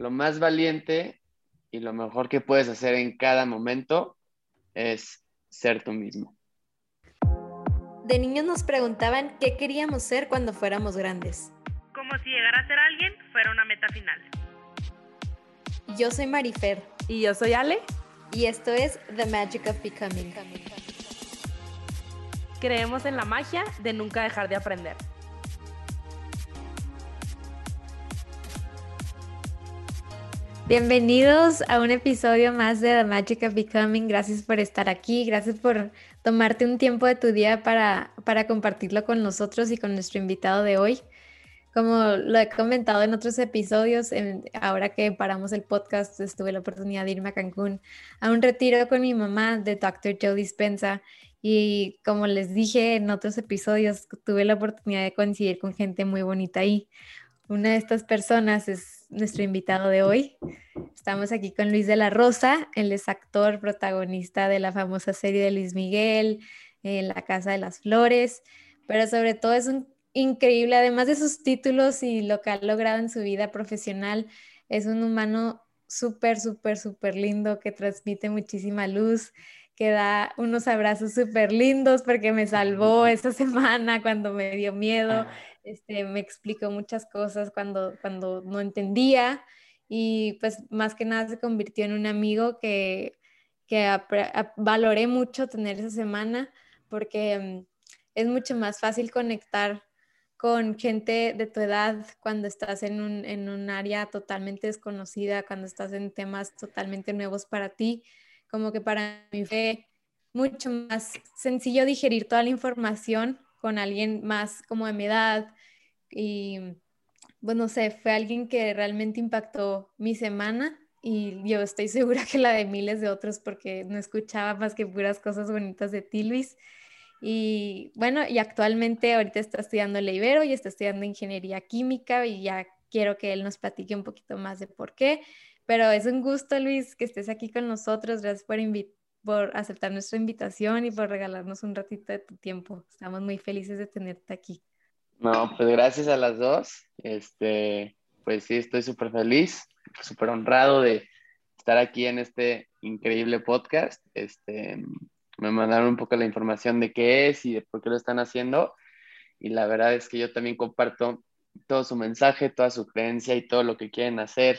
lo más valiente y lo mejor que puedes hacer en cada momento es ser tú mismo. De niños nos preguntaban qué queríamos ser cuando fuéramos grandes. Como si llegar a ser alguien fuera una meta final. Yo soy Marifer. Y yo soy Ale. Y esto es The Magic of Becoming. Creemos en la magia de nunca dejar de aprender. Bienvenidos a un episodio más de The Magic of Becoming. Gracias por estar aquí, gracias por tomarte un tiempo de tu día para, para compartirlo con nosotros y con nuestro invitado de hoy. Como lo he comentado en otros episodios, ahora que paramos el podcast, tuve la oportunidad de irme a Cancún a un retiro con mi mamá de Dr. Joe Dispensa. Y como les dije en otros episodios, tuve la oportunidad de coincidir con gente muy bonita ahí. Una de estas personas es nuestro invitado de hoy. Estamos aquí con Luis de la Rosa, él es actor, protagonista de la famosa serie de Luis Miguel, en La Casa de las Flores, pero sobre todo es un increíble, además de sus títulos y lo que ha logrado en su vida profesional, es un humano súper, súper, súper lindo que transmite muchísima luz, que da unos abrazos súper lindos porque me salvó esa semana cuando me dio miedo este, me explicó muchas cosas cuando, cuando no entendía y pues más que nada se convirtió en un amigo que, que valoré mucho tener esa semana porque mm, es mucho más fácil conectar con gente de tu edad cuando estás en un, en un área totalmente desconocida, cuando estás en temas totalmente nuevos para ti, como que para mí fue mucho más sencillo digerir toda la información con alguien más como de mi edad y, bueno, pues, sé, fue alguien que realmente impactó mi semana y yo estoy segura que la de miles de otros porque no escuchaba más que puras cosas bonitas de ti, Luis. Y bueno, y actualmente ahorita está estudiando Ibero y está estudiando ingeniería química y ya quiero que él nos platique un poquito más de por qué. Pero es un gusto, Luis, que estés aquí con nosotros. Gracias por, por aceptar nuestra invitación y por regalarnos un ratito de tu tiempo. Estamos muy felices de tenerte aquí. No, pues gracias a las dos. Este, pues sí, estoy súper feliz, súper honrado de estar aquí en este increíble podcast. Este, me mandaron un poco la información de qué es y de por qué lo están haciendo. Y la verdad es que yo también comparto todo su mensaje, toda su creencia y todo lo que quieren hacer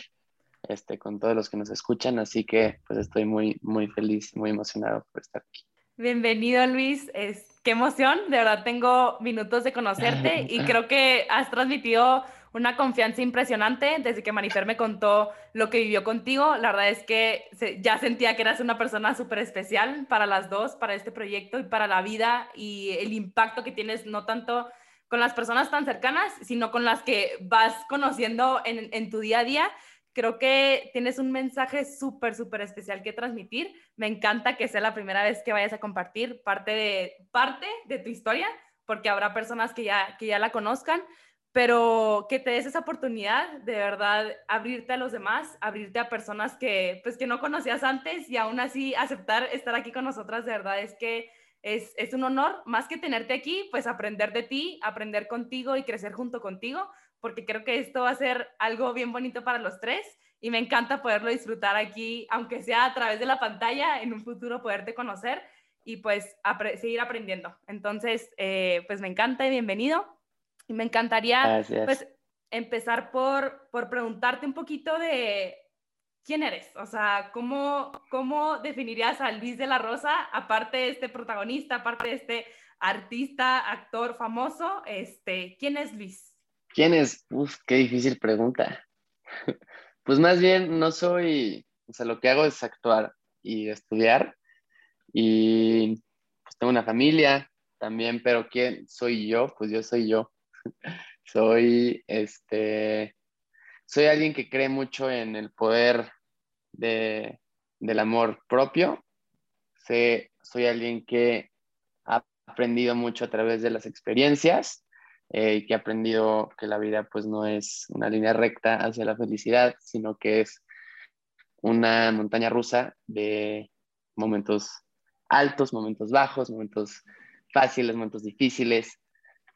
este, con todos los que nos escuchan. Así que pues estoy muy, muy feliz, muy emocionado por estar aquí. Bienvenido Luis, es, qué emoción, de verdad tengo minutos de conocerte y creo que has transmitido una confianza impresionante desde que Manifer me contó lo que vivió contigo. La verdad es que ya sentía que eras una persona súper especial para las dos, para este proyecto y para la vida y el impacto que tienes no tanto con las personas tan cercanas, sino con las que vas conociendo en, en tu día a día creo que tienes un mensaje súper, súper especial que transmitir. Me encanta que sea la primera vez que vayas a compartir parte de, parte de tu historia, porque habrá personas que ya, que ya la conozcan, pero que te des esa oportunidad de verdad abrirte a los demás, abrirte a personas que, pues, que no conocías antes y aún así aceptar estar aquí con nosotras, de verdad es que es, es un honor, más que tenerte aquí, pues aprender de ti, aprender contigo y crecer junto contigo, porque creo que esto va a ser algo bien bonito para los tres y me encanta poderlo disfrutar aquí, aunque sea a través de la pantalla, en un futuro poderte conocer y pues seguir aprendiendo. Entonces, eh, pues me encanta y bienvenido. Y me encantaría pues empezar por, por preguntarte un poquito de quién eres, o sea, ¿cómo, ¿cómo definirías a Luis de la Rosa, aparte de este protagonista, aparte de este artista, actor famoso, este, ¿quién es Luis? ¿Quién es? Uf, qué difícil pregunta. Pues más bien no soy, o sea, lo que hago es actuar y estudiar y pues tengo una familia también, pero ¿quién soy yo? Pues yo soy yo. soy, este, soy alguien que cree mucho en el poder de, del amor propio. Sé, soy alguien que ha aprendido mucho a través de las experiencias eh, que he aprendido que la vida pues no es una línea recta hacia la felicidad, sino que es una montaña rusa de momentos altos, momentos bajos, momentos fáciles, momentos difíciles,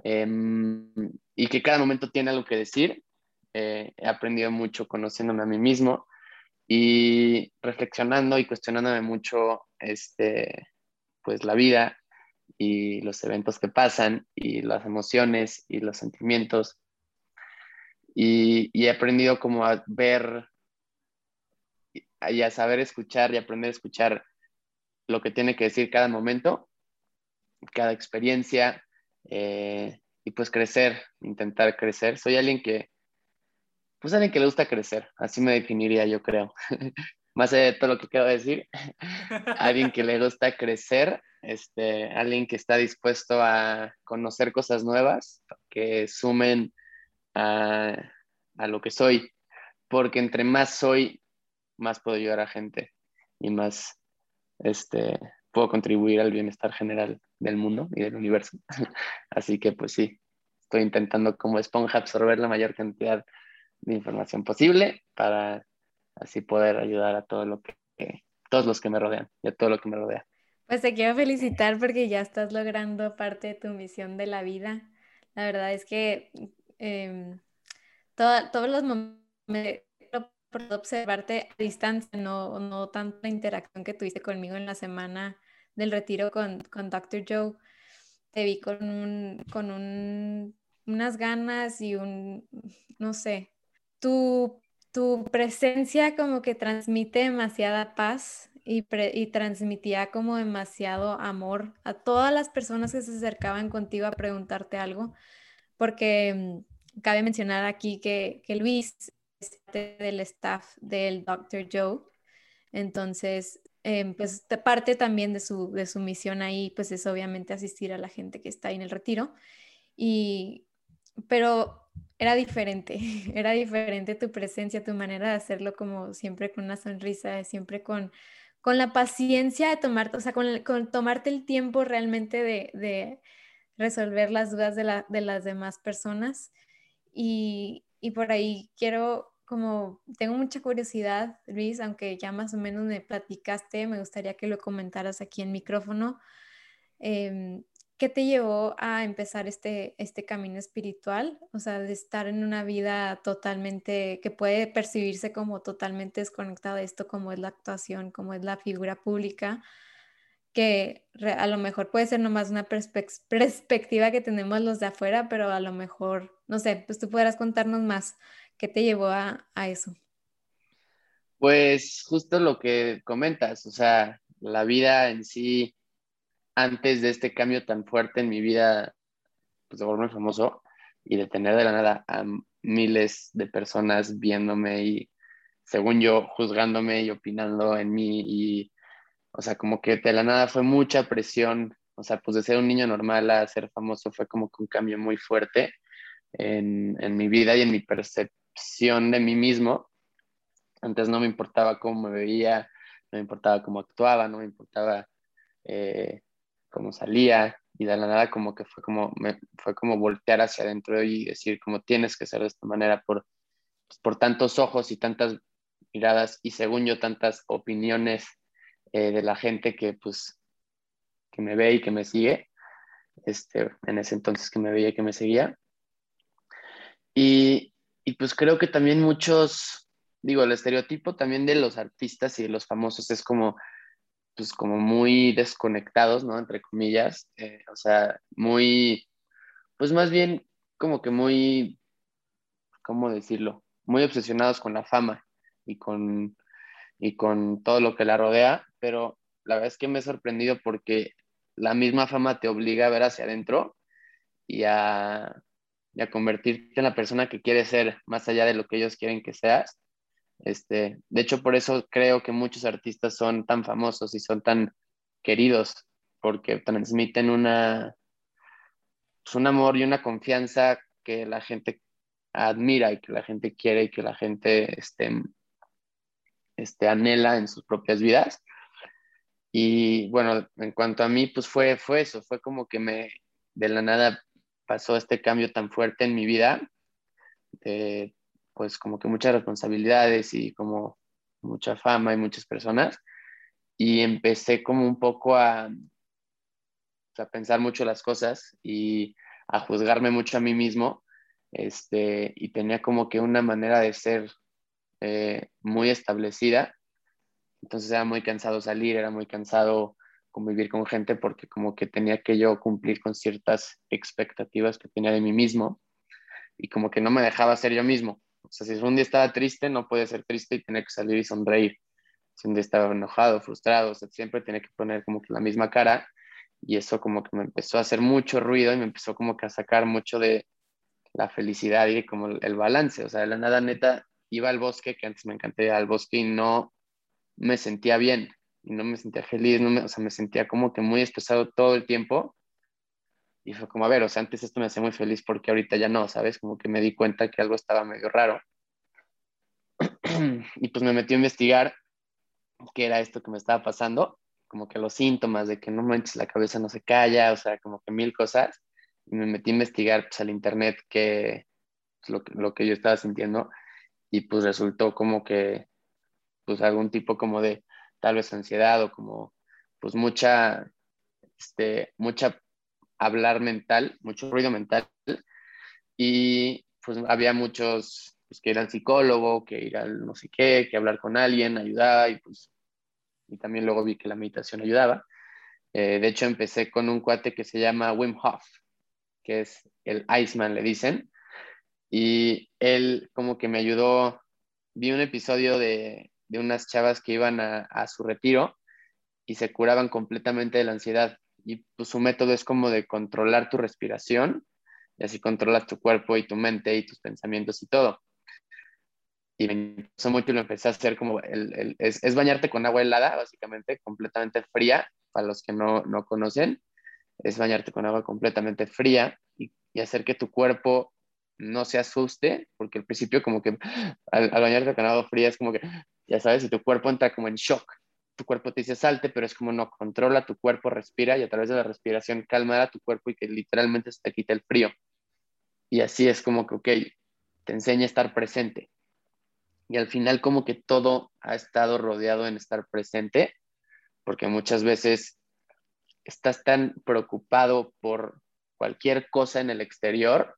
em, y que cada momento tiene algo que decir, he aprendido mucho conociéndome a mí mismo y reflexionando y cuestionándome mucho este, pues la vida y los eventos que pasan y las emociones y los sentimientos. Y, he aprendido como a ver y a saber escuchar y aprender a escuchar lo que tiene que decir cada momento, cada experiencia eh, y pues crecer, intentar crecer. Soy alguien que, pues alguien que le gusta crecer, así me definiría yo creo. Más allá de todo lo que quiero decir, alguien que le gusta crecer este, alguien que está dispuesto a conocer cosas nuevas, que sumen a, lo que soy, porque entre más soy, más puedo ayudar a gente y más este, puedo contribuir al bienestar general del mundo y del universo. Así que pues sí, estoy intentando como esponja absorber la mayor cantidad de información posible para así poder ayudar a todo lo que, todos los que me rodean y a todo lo que me rodea. Pues te quiero felicitar porque ya estás logrando parte de tu misión de la vida. La verdad es que em, todos los momentos por observarte a distancia, no, no tanto la interacción que tuviste conmigo en la semana del retiro con, con Dr. Joe, te vi con, un, con un, unas ganas y un, no sé, tu, tu presencia como que transmite demasiada paz y, transmitía como demasiado amor a todas las personas que se acercaban contigo a preguntarte algo, porque mm, cabe mencionar aquí que, que Luis es del staff del Dr. Joe, entonces em, pues parte también de su, de su misión ahí, pues es obviamente asistir a la gente que está ahí en el retiro. Y, pero era diferente, era diferente tu presencia, tu manera de hacerlo como siempre con una sonrisa, siempre con, con la paciencia de tomarte, o sea, con, tomarte el tiempo realmente de, resolver las dudas de, las demás personas. Y, por ahí quiero, como tengo mucha curiosidad, Luis, aunque ya más o menos me platicaste, me gustaría que lo comentaras aquí en micrófono. Em, ¿Qué te llevó a empezar este, este camino espiritual? O sea, de estar en una vida totalmente, que puede percibirse como totalmente desconectada de esto, como es la actuación, como es la figura pública, que a lo mejor puede ser nomás una perspectiva que tenemos los de afuera, pero a lo mejor, no sé, pues tú podrás contarnos más. ¿Qué te llevó a, a eso? Pues justo lo que comentas, o sea, la vida en sí antes de este cambio tan fuerte en mi vida, pues de volverme famoso y de tener de la nada a miles de personas viéndome y, según yo, juzgándome y opinando en mí y, o sea, como que de la nada fue mucha presión, o sea, pues de ser un niño normal a ser famoso fue como que un cambio muy fuerte en, en mi vida y en mi percepción de mí mismo. Antes no me importaba cómo me veía, no me importaba cómo actuaba, no me importaba eh, cómo salía y de la nada como que fue como, me, fue como voltear hacia adentro y decir como tienes que ser de esta manera por, pues, por tantos ojos y tantas miradas y según yo tantas opiniones eh, de la gente que pues que me ve y que me sigue, este, en ese entonces que me veía y que me seguía. Y, y pues creo que también muchos, digo, el estereotipo también de los artistas y de los famosos es como pues como muy desconectados, ¿no? Entre comillas, eh, o sea, muy, pues más bien como que muy, ¿cómo decirlo? Muy obsesionados con la fama y con, y con todo lo que la rodea, pero la verdad es que me he sorprendido porque la misma fama te obliga a ver hacia adentro y a, y a convertirte en la persona que quieres ser, más allá de lo que ellos quieren que seas. Este, de hecho, por eso creo que muchos artistas son tan famosos y son tan queridos, porque transmiten una, pues, un amor y una confianza que la gente admira y que la gente quiere y que la gente este, este, anhela en sus propias vidas. Y bueno, en cuanto a mí, pues fue, fue eso, fue como que de la nada pasó este cambio tan fuerte en mi vida, pues como que muchas responsabilidades y como mucha fama y muchas personas. Y empecé como un poco a, a pensar mucho las cosas y a juzgarme mucho a mí mismo este, y tenía como que una manera de ser eh, muy establecida. Entonces era muy cansado salir, era muy cansado convivir con gente porque como que tenía que yo cumplir con ciertas expectativas que tenía de mí mismo y como que no me dejaba ser yo mismo. O sea, si un día estaba triste, no puede ser triste y tener que salir y sonreír. Si un día estaba enojado, frustrado, o sea, siempre tenía que poner como que la misma cara y eso como que me empezó a hacer mucho ruido y me empezó como que a sacar mucho de la felicidad y como el balance. O sea, de la nada neta iba al bosque, que antes me encanté al bosque y no me sentía bien y no me sentía feliz, no me, o sea, me sentía como que muy estresado todo el tiempo y fue como, a ver, o sea, antes esto me hacía muy feliz porque ahorita ya no, ¿sabes? Como que me di cuenta que algo estaba medio raro. y pues me metí a investigar qué era esto que me estaba pasando, como que los síntomas de que no manches, la cabeza no se calla, o sea, como que mil cosas. Y me metí a investigar pues al internet qué pues, lo, lo que yo estaba sintiendo y pues resultó como que pues algún tipo como de tal vez ansiedad o como pues mucha, este, mucha hablar mental, mucho ruido mental y pues había muchos pues, que ir al psicólogo, que ir al no sé qué, que hablar con alguien ayudaba y pues y también luego vi que la meditación ayudaba. Eh, de hecho empecé con un cuate que se llama Wim Hof, que es el Iceman le dicen, y él como que me ayudó, vi un episodio de, de unas chavas que iban a su retiro y se curaban completamente de la ansiedad y pues su método es como de controlar tu respiración y así controlas tu cuerpo y tu mente y tus pensamientos y todo. Y me interesó mucho y lo empecé a hacer como, el, es, es, bañarte con agua helada, básicamente, completamente fría, para los que no, no conocen, es bañarte con agua completamente fría y, y, hacer que tu cuerpo no se asuste, porque al principio como que al, al bañarte con agua fría es como que, ya sabes, y tu cuerpo entra como en shock, tu cuerpo te dice salte, pero es como no, controla tu cuerpo, respira y a través de la respiración calma a tu cuerpo y que literalmente se te quita el frío. Y así es como que, ok, te enseña a estar presente. Y al final como que todo ha estado rodeado en estar presente, porque muchas veces estás tan preocupado por cualquier cosa en el exterior,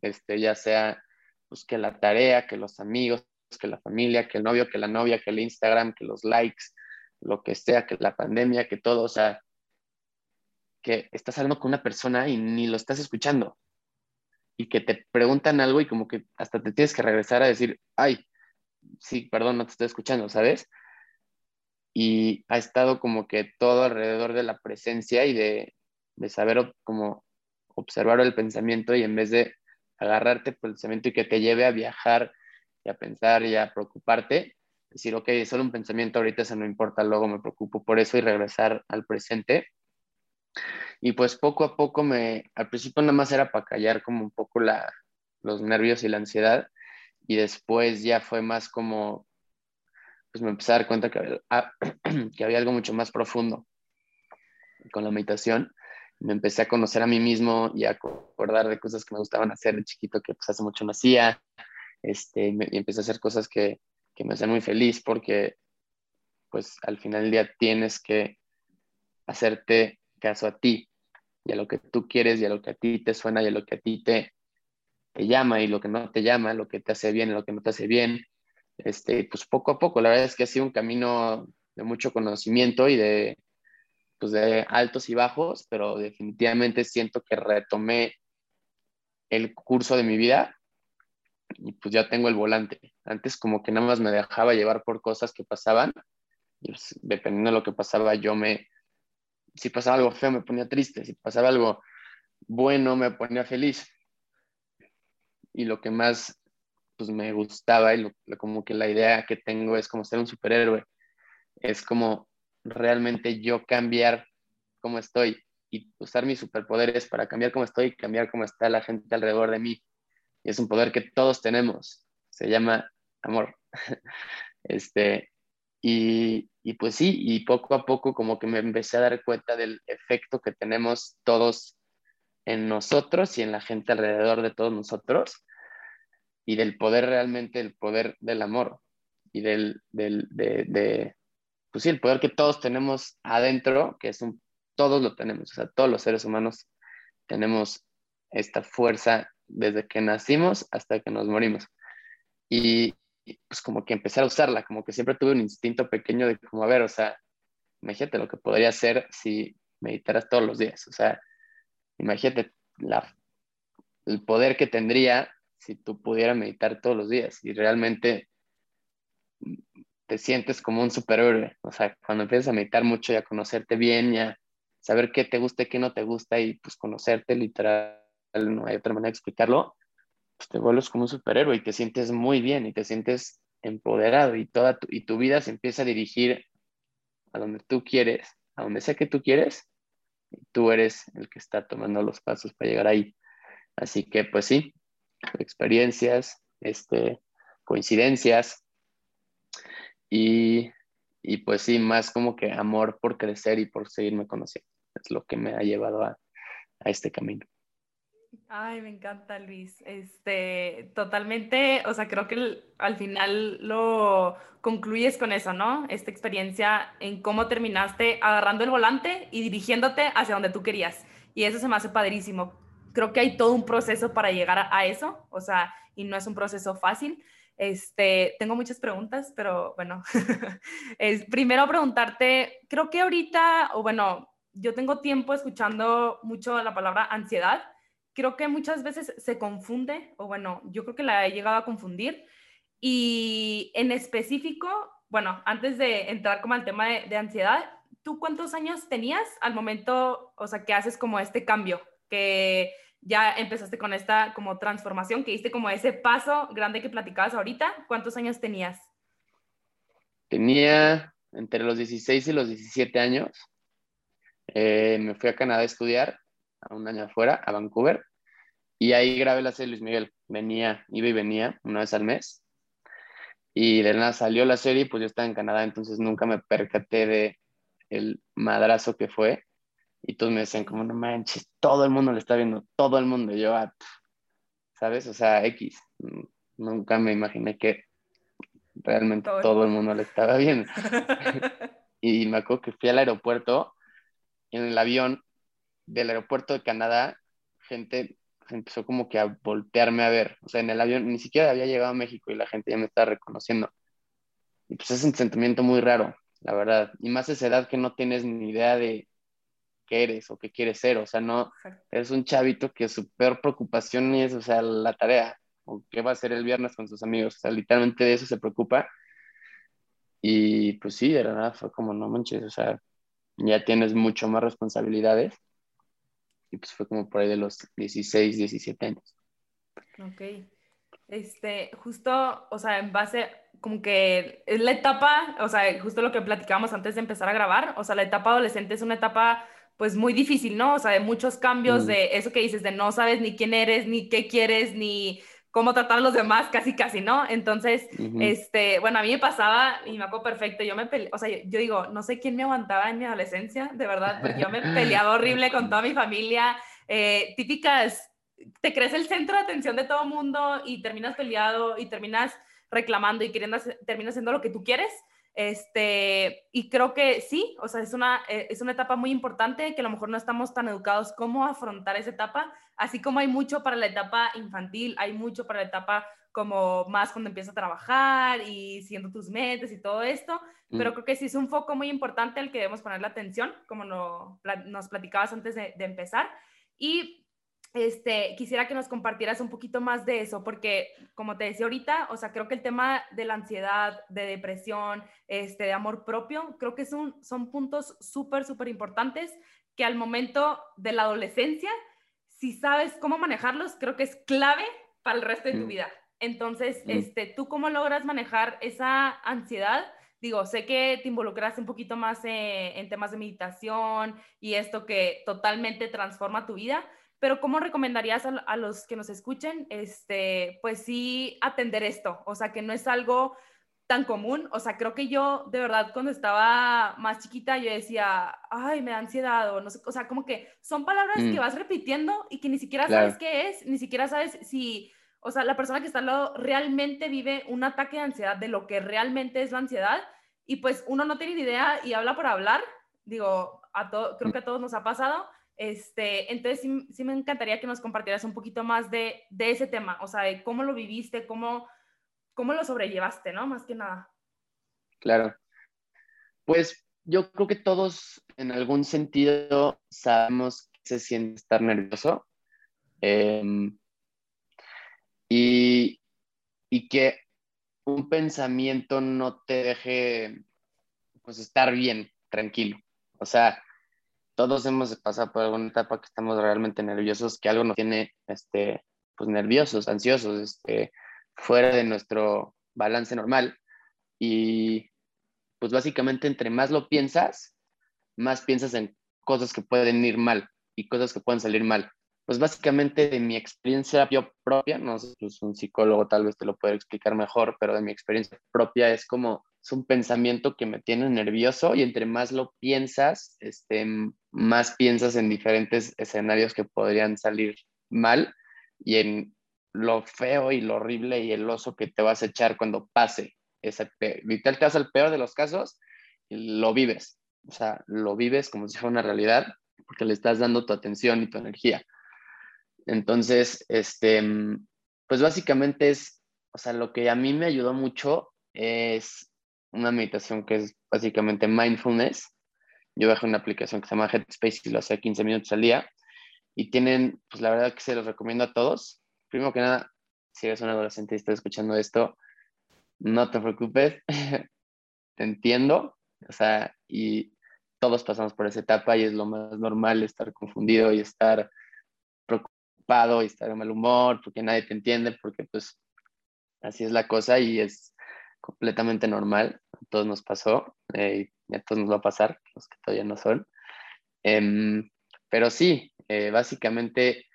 este, ya sea pues, que la tarea, que los amigos, que la familia, que el novio, que la novia, que el Instagram, que los likes, lo que sea, que la pandemia, que todo, o sea, que estás hablando con una persona y ni lo estás escuchando. Y que te preguntan algo y como que hasta te tienes que regresar a decir, ay, sí, perdón, no te estoy escuchando, ¿sabes? Y ha estado como que todo alrededor de la presencia y de, de saber como observar el pensamiento y en vez de agarrarte por el pensamiento y que te lleve a viajar y a pensar y a preocuparte, decir, ok, solo un pensamiento, ahorita eso no importa, luego me preocupo por eso y regresar al presente. Y pues poco a poco me, al principio nada más era para callar como un poco la, los nervios y la ansiedad y después ya fue más como, pues me empecé a dar cuenta que había, ah, que había algo mucho más profundo con la meditación. Me empecé a conocer a mí mismo y a acordar de cosas que me gustaban hacer de chiquito que pues hace mucho no hacía. Este, y empecé a hacer cosas que, que me hace muy feliz porque pues al final del día tienes que hacerte caso a ti y a lo que tú quieres y a lo que a ti te suena y a lo que a ti te, te llama y lo que no te llama, lo que te hace bien y lo que no te hace bien. Este, pues poco a poco, la verdad es que ha sido un camino de mucho conocimiento y de, pues de altos y bajos, pero definitivamente siento que retomé el curso de mi vida y pues ya tengo el volante. Antes como que nada más me dejaba llevar por cosas que pasaban y pues, dependiendo de lo que pasaba yo me, si pasaba algo feo me ponía triste, si pasaba algo bueno me ponía feliz. Y lo que más pues me gustaba y como que la idea que tengo es como ser un superhéroe, es como realmente yo cambiar cómo estoy y usar mis superpoderes para cambiar cómo estoy y cambiar cómo está la gente alrededor de mí y es un poder que todos tenemos, se llama amor. Este, y, y, pues sí, y poco a poco como que me empecé a dar cuenta del efecto que tenemos todos en nosotros y en la gente alrededor de todos nosotros y del poder realmente, el poder del amor y del, del de, pues sí, el poder que todos tenemos adentro, que es un, todos lo tenemos, o sea, todos los seres humanos tenemos esta fuerza desde que nacimos hasta que nos morimos. Y, pues como que empecé a usarla, como que siempre tuve un instinto pequeño de como, a ver, o sea, imagínate lo que podría hacer si meditaras todos los días, o sea, imagínate la, el poder que tendría si tú pudieras meditar todos los días y realmente te sientes como un superhéroe, o sea, cuando empiezas a meditar mucho y a conocerte bien y a saber qué te gusta y qué no te gusta y pues conocerte literal, no hay otra manera de explicarlo, pues te vuelves como un superhéroe y te sientes muy bien y te sientes empoderado y toda tu, y tu vida se empieza a dirigir a donde tú quieres, a donde sea que tú quieres, y tú eres el que está tomando los pasos para llegar ahí. Así que pues sí, experiencias, este, coincidencias y, y pues sí, más como que amor por crecer y por seguirme conociendo. Es lo que me ha llevado a, a este camino. Ay, me encanta, Luis. Este, totalmente, o sea, creo que al final lo concluyes con eso, ¿no? Esta experiencia en cómo terminaste agarrando el volante y dirigiéndote hacia donde tú querías. Y eso se me hace padrísimo. Creo que hay todo un proceso para llegar a, eso, o sea, y no es un proceso fácil. Este, tengo muchas preguntas, pero bueno, es, primero preguntarte, creo que ahorita, o bueno, yo tengo tiempo escuchando mucho la palabra ansiedad creo que muchas veces se confunde, o bueno, yo creo que la he llegado a confundir. Y en específico, bueno, antes de entrar como al tema de, ansiedad, ¿tú cuántos años tenías al momento, o sea, que haces como este cambio, que ya empezaste con esta como transformación, que diste como ese paso grande que platicabas ahorita? ¿Cuántos años tenías? Tenía entre los 16 y los 17 años. Eh, me fui a Canadá a estudiar a un año afuera, a Vancouver, y ahí grabé la serie Luis Miguel. Venía, iba y venía una vez al mes. Y de nada salió la serie, pues yo estaba en Canadá, entonces nunca me percaté de el madrazo que fue. Y todos me decían, como no manches, todo el mundo le está viendo, todo el mundo. Y yo, ah, ¿sabes? O sea, X. Nunca me imaginé que realmente todo, el mundo le estaba viendo. y me acuerdo que fui al aeropuerto, en el avión del aeropuerto de Canadá, gente empezó como que a voltearme a ver. O sea, en el avión ni siquiera había llegado a México y la gente ya me estaba reconociendo. Y pues es un sentimiento muy raro, la verdad. Y más esa edad que no tienes ni idea de qué eres o qué quieres ser. O sea, no, eres un chavito que su peor preocupación es, o sea, la tarea o qué va a hacer el viernes con sus amigos. O sea, literalmente de eso se preocupa. Y pues sí, de verdad fue como, no manches, o sea, ya tienes mucho más responsabilidades y pues fue como por ahí de los 16, 17 años. Ok. Este, justo, o sea, en base, como que es la etapa, o sea, justo lo que platicábamos antes de empezar a grabar, o sea, la etapa adolescente es una etapa pues muy difícil, ¿no? O sea, de muchos cambios, mm. de eso que dices, de no sabes ni quién eres, ni qué quieres, ni cómo tratar a los demás, casi, casi, ¿no? Entonces, este, bueno, a mí me pasaba, y me acuerdo perfecto, yo me peleé, o sea, yo, digo, no sé quién me aguantaba en mi adolescencia, de verdad, porque yo me peleaba horrible con toda mi familia, eh, típicas, te crees el centro de atención de todo mundo y terminas peleado y terminas reclamando y queriendo, terminas haciendo lo que tú quieres. Este, y creo que sí, o sea, es una, eh, es una etapa muy importante que a lo mejor no estamos tan educados cómo afrontar esa etapa, así como hay mucho para la etapa infantil, hay mucho para la etapa como más cuando empiezas a trabajar y siendo tus metas y todo esto, mm. pero creo que sí es un foco muy importante al que debemos poner la atención, como no, nos platicabas antes de, de empezar. Y este, quisiera que nos compartieras un poquito más de eso, porque como te decía ahorita, o sea, creo que el tema de la ansiedad, de depresión, este, de amor propio, creo que son, son puntos súper, súper importantes que al momento de la adolescencia, si sabes cómo manejarlos, creo que es clave para el resto de tu mm. vida. Entonces, mm. este, ¿tú cómo logras manejar esa ansiedad? Digo, sé que te involucras un poquito más eh, en temas de meditación y esto que totalmente transforma tu vida, pero ¿cómo recomendarías a, los que nos escuchen, este, pues sí, atender esto? O sea, que no es algo tan común. O sea, creo que yo, de verdad, cuando estaba más chiquita, yo decía, ay, me da ansiedad o no sé, o sea, como que son palabras que mm. vas repitiendo y que ni siquiera sabes qué es, ni siquiera sabes si, o sea, la persona que está al lado realmente vive un ataque de ansiedad de lo que realmente es la ansiedad y pues uno no tiene ni idea y habla por hablar. Digo, a creo mm. que a todos nos ha pasado Este, entonces sí, me encantaría que nos compartieras un poquito más de, ese tema, o sea, de cómo lo viviste, cómo, lo sobrellevaste, ¿no? Más que nada. Claro. Pues yo creo que todos en algún sentido sabemos que se siente estar nervioso em, y, y que un pensamiento no te deje pues estar bien, tranquilo. O sea, todos hemos pasado por alguna etapa que estamos realmente nerviosos, que algo nos tiene, este, pues nerviosos, ansiosos, este, fuera de nuestro balance normal. Y pues básicamente entre más lo piensas, más piensas en cosas que pueden ir mal y cosas que pueden salir mal. Pues básicamente de mi experiencia propia, no sé, pues un psicólogo tal vez te lo puede explicar mejor, pero de mi experiencia propia es como es un pensamiento que me tiene nervioso y entre más lo piensas, este, más piensas en diferentes escenarios que podrían salir mal y en lo feo y lo horrible y el oso que te vas a echar cuando pase ese literal te vas al peor de los casos y lo vives. O sea lo vives como si fuera una realidad porque le estás dando tu atención y tu energía. Entonces este pues básicamente es o sea lo que a mí me ayudó mucho es una meditación que es básicamente mindfulness. Yo bajé una aplicación que se llama Headspace y lo hace 15 minutos al día. Y tienen, pues la verdad que se los recomiendo a todos. Primero que nada, si eres un adolescente y estás escuchando esto, no te preocupes, te entiendo. O sea, y todos pasamos por esa etapa y es lo más normal estar confundido y estar preocupado y estar de mal humor porque nadie te entiende, porque pues así es la cosa y es completamente normal, a todos nos pasó eh, y a todos nos va a pasar, los que todavía no son. Em, pero sí, eh, básicamente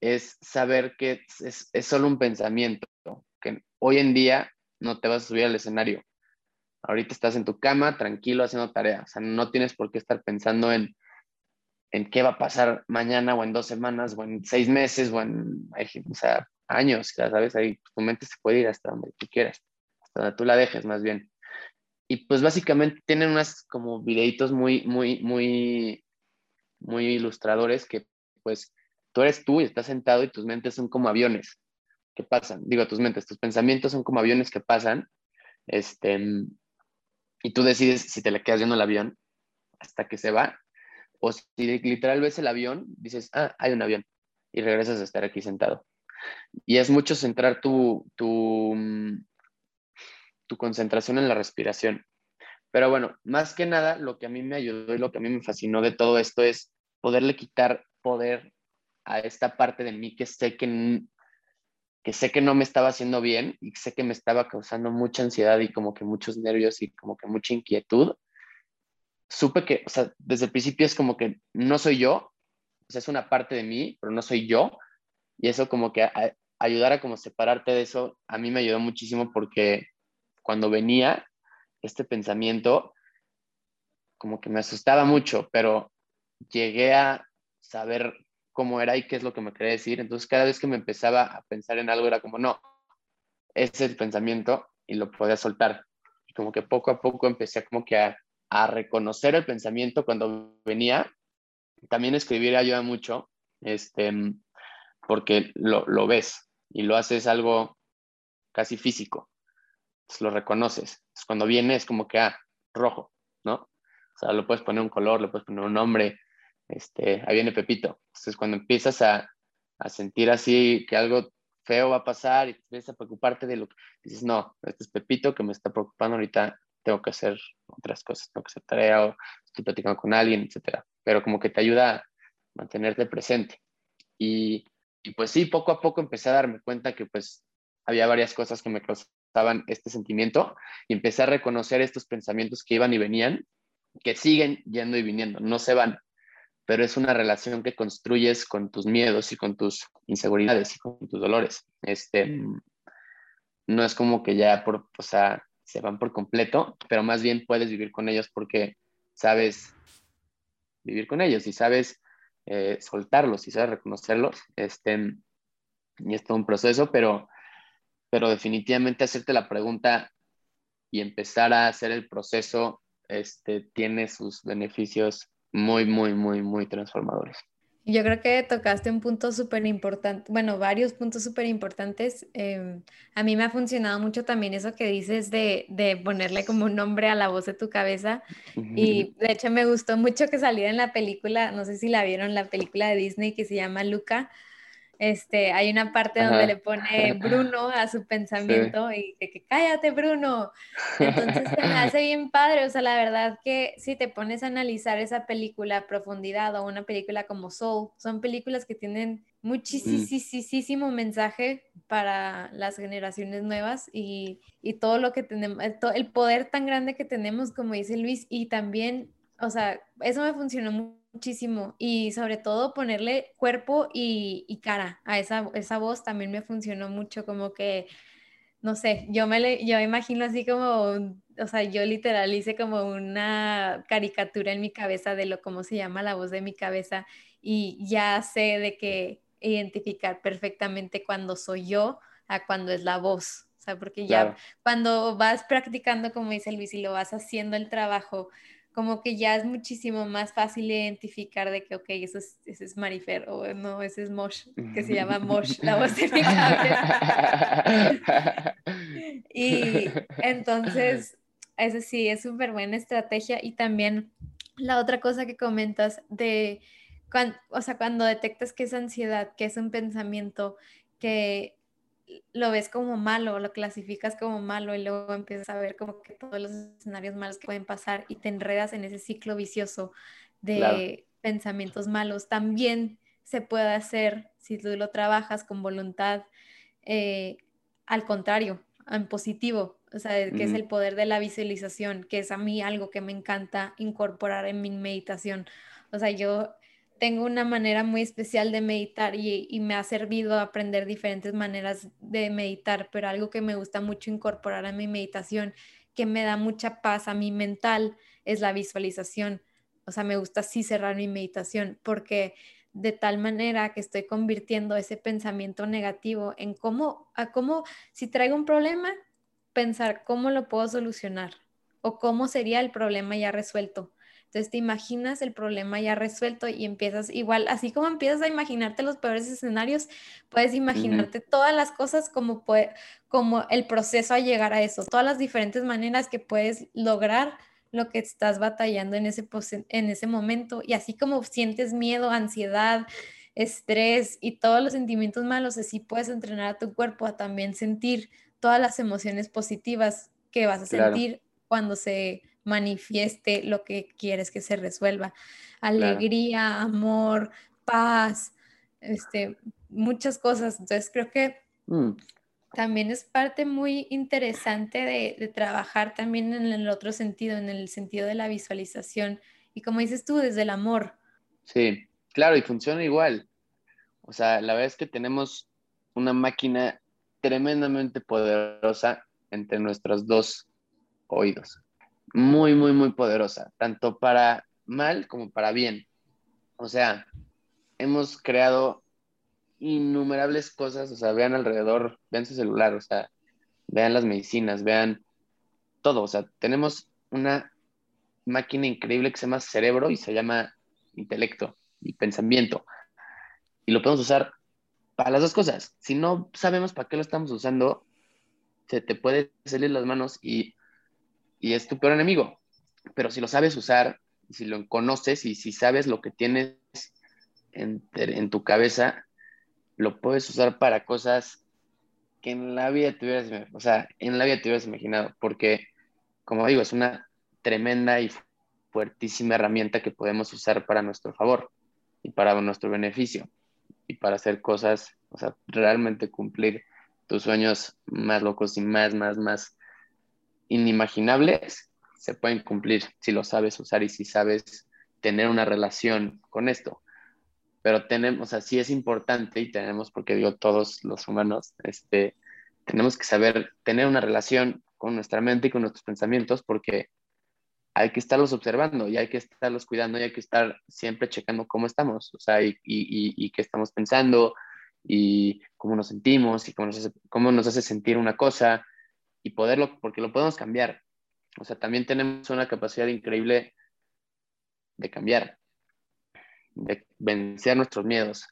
es saber que es, es, solo un pensamiento, que hoy en día no te vas a subir al escenario. Ahorita estás en tu cama, tranquilo, haciendo tarea. O sea, no tienes por qué estar pensando en, en qué va a pasar mañana o en dos semanas o en seis meses o en años, ya sabes, ahí tu mente se puede ir hasta donde tú quieras tú la dejes más bien. Y pues básicamente tienen unas como videitos muy, muy, muy, muy ilustradores que pues tú eres tú y estás sentado y tus mentes son como aviones que pasan. Digo, tus mentes, tus pensamientos son como aviones que pasan. Este, y tú decides si te le quedas viendo el avión hasta que se va o si literal ves el avión, dices, ah, hay un avión y regresas a estar aquí sentado. Y es mucho centrar tu, tu, tu concentración en la respiración. Pero bueno, más que nada, lo que a mí me ayudó y lo que a mí me fascinó de todo esto es poderle quitar poder a esta parte de mí que sé que, que sé que no me estaba haciendo bien y sé que me estaba causando mucha ansiedad y como que muchos nervios y como que mucha inquietud. Supe que, o sea, desde el principio es como que no soy yo, o sea, es una parte de mí, pero no soy yo. Y eso como que ayudar a como separarte de eso, a mí me ayudó muchísimo porque cuando venía este pensamiento, como que me asustaba mucho, pero llegué a saber cómo era y qué es lo que me quería decir. Entonces, cada vez que me empezaba a pensar en algo, era como, no, ese es el pensamiento y lo podía soltar. Como que poco a poco empecé como que a, a reconocer el pensamiento cuando venía. También escribir ayuda mucho, este, porque lo, lo ves y lo haces algo casi físico pues, lo reconoces. cuando viene es como que, ah, rojo, ¿no? O sea, lo puedes poner un color, le puedes poner un nombre, este, ahí viene Pepito. Entonces, cuando empiezas a, a sentir así que algo feo va a pasar y te empiezas a preocuparte de lo que dices, no, este es Pepito que me está preocupando ahorita, tengo que hacer otras cosas, tengo que hacer tarea o estoy platicando con alguien, etcétera. Pero como que te ayuda a mantenerte presente. Y, y pues sí, poco a poco empecé a darme cuenta que pues había varias cosas que me este sentimiento y empecé a reconocer estos pensamientos que iban y venían, que siguen yendo y viniendo, no se van, pero es una relación que construyes con tus miedos y con tus inseguridades y con tus dolores. Este, no es como que ya por, o sea, se van por completo, pero más bien puedes vivir con ellos porque sabes vivir con ellos y sabes eh, soltarlos y sabes reconocerlos. Este, y es todo un proceso, pero pero definitivamente hacerte la pregunta y empezar a hacer el proceso este, tiene sus beneficios muy, muy, muy, muy transformadores. Yo creo que tocaste un punto súper importante, bueno, varios puntos súper importantes. Em, a mí me ha funcionado mucho también eso que dices de, de, ponerle como un nombre a la voz de tu cabeza. Y de hecho me gustó mucho que saliera en la película, no sé si la vieron, la película de Disney que se llama Luca. Este, hay una parte donde le pone Bruno a su pensamiento y que, cállate Bruno. Entonces se me hace bien padre, o sea, la verdad que si te pones a analizar esa película a profundidad o una película como Soul, son películas que tienen muchísimo mensaje para las generaciones nuevas y, y todo lo que tenemos, el poder tan grande que tenemos, como dice Luis, y también, o sea, eso me funcionó mucho muchísimo y sobre todo ponerle cuerpo y, cara a esa, esa voz también me funcionó mucho, como que, no sé, yo me yo imagino así como, o sea, yo literal hice como una caricatura en mi cabeza de lo cómo se llama la voz de mi cabeza y ya sé de que identificar perfectamente cuando soy yo a cuando es la voz. O sea, porque ya cuando vas practicando, como dice Luis, y lo vas haciendo el trabajo, como que ya es muchísimo más fácil identificar de que, ok, eso es, ese es Marifer o no, ese es Mosh, que se llama Mosh, la voz de mi cabeza. y entonces, eso sí, es súper buena estrategia y también la otra cosa que comentas de, o sea, cuando detectas que es ansiedad, que es un pensamiento que lo ves como malo, lo clasificas como malo y luego empiezas a ver como que todos los escenarios malos que pueden pasar y te enredas en ese ciclo vicioso de pensamientos malos. También se puede hacer si tú lo trabajas con voluntad, eh, al contrario, en positivo, o sea, que es el poder de la visualización, que es a mí algo que me encanta incorporar en mi meditación. O sea, yo tengo una manera muy especial de meditar y, me ha servido aprender diferentes maneras de meditar, pero algo que me gusta mucho incorporar a mi meditación, que me da mucha paz a mi mental, es la visualización. O sea, me gusta así cerrar mi meditación porque de tal manera que estoy convirtiendo ese pensamiento negativo en cómo, a cómo, si traigo un problema, pensar cómo lo puedo solucionar o cómo sería el problema ya resuelto entonces te imaginas el problema ya resuelto y empiezas igual, así como empiezas a imaginarte los peores escenarios, puedes imaginarte todas las cosas como, puede, como el proceso a llegar a eso, todas las diferentes maneras que puedes lograr lo que estás batallando en ese, en ese momento. Y así como sientes miedo, ansiedad, estrés y todos los sentimientos malos, así puedes entrenar a tu cuerpo a también sentir todas las emociones positivas que vas a sentir cuando se manifieste lo que quieres que se resuelva. Alegría, amor, paz, este, muchas cosas. Entonces creo que mm. también es parte muy interesante de, trabajar también en el otro sentido, en el sentido de la visualización. Y como dices tú, desde el amor. Sí, claro, y funciona igual. O sea, la verdad es que tenemos una máquina tremendamente poderosa entre nuestros dos oídos muy, muy, muy poderosa, tanto para mal como para bien. O sea, hemos creado innumerables cosas, o sea, vean alrededor, vean su celular, o sea, vean las medicinas, vean todo, o sea, tenemos una máquina increíble que se llama cerebro y se llama intelecto y pensamiento. Y lo podemos usar para las dos cosas. Si no sabemos para qué lo estamos usando, se te puede salir las manos y y es tu peor enemigo. Pero si lo sabes usar, si lo conoces y si sabes lo que tienes en, tu cabeza, lo puedes usar para cosas que en la vida te hubieras, o sea, en la vida te hubieras imaginado, porque, como digo, es una tremenda y fuertísima herramienta que podemos usar para nuestro favor y para nuestro beneficio y para hacer cosas, o sea, realmente cumplir tus sueños más locos y más, más, más inimaginables se pueden cumplir si lo sabes usar y si sabes tener una relación con esto. Pero tenemos, así es importante y tenemos, porque digo todos los humanos, este, tenemos que saber tener una relación con nuestra mente y con nuestros pensamientos porque hay que estarlos observando y hay que estarlos cuidando y hay que estar siempre checando cómo estamos, o sea, y, y, qué estamos pensando y cómo nos sentimos y cómo nos, cómo nos hace sentir una cosa y poderlo, porque lo podemos cambiar. O sea, también tenemos una capacidad increíble de cambiar. de vencer nuestros miedos,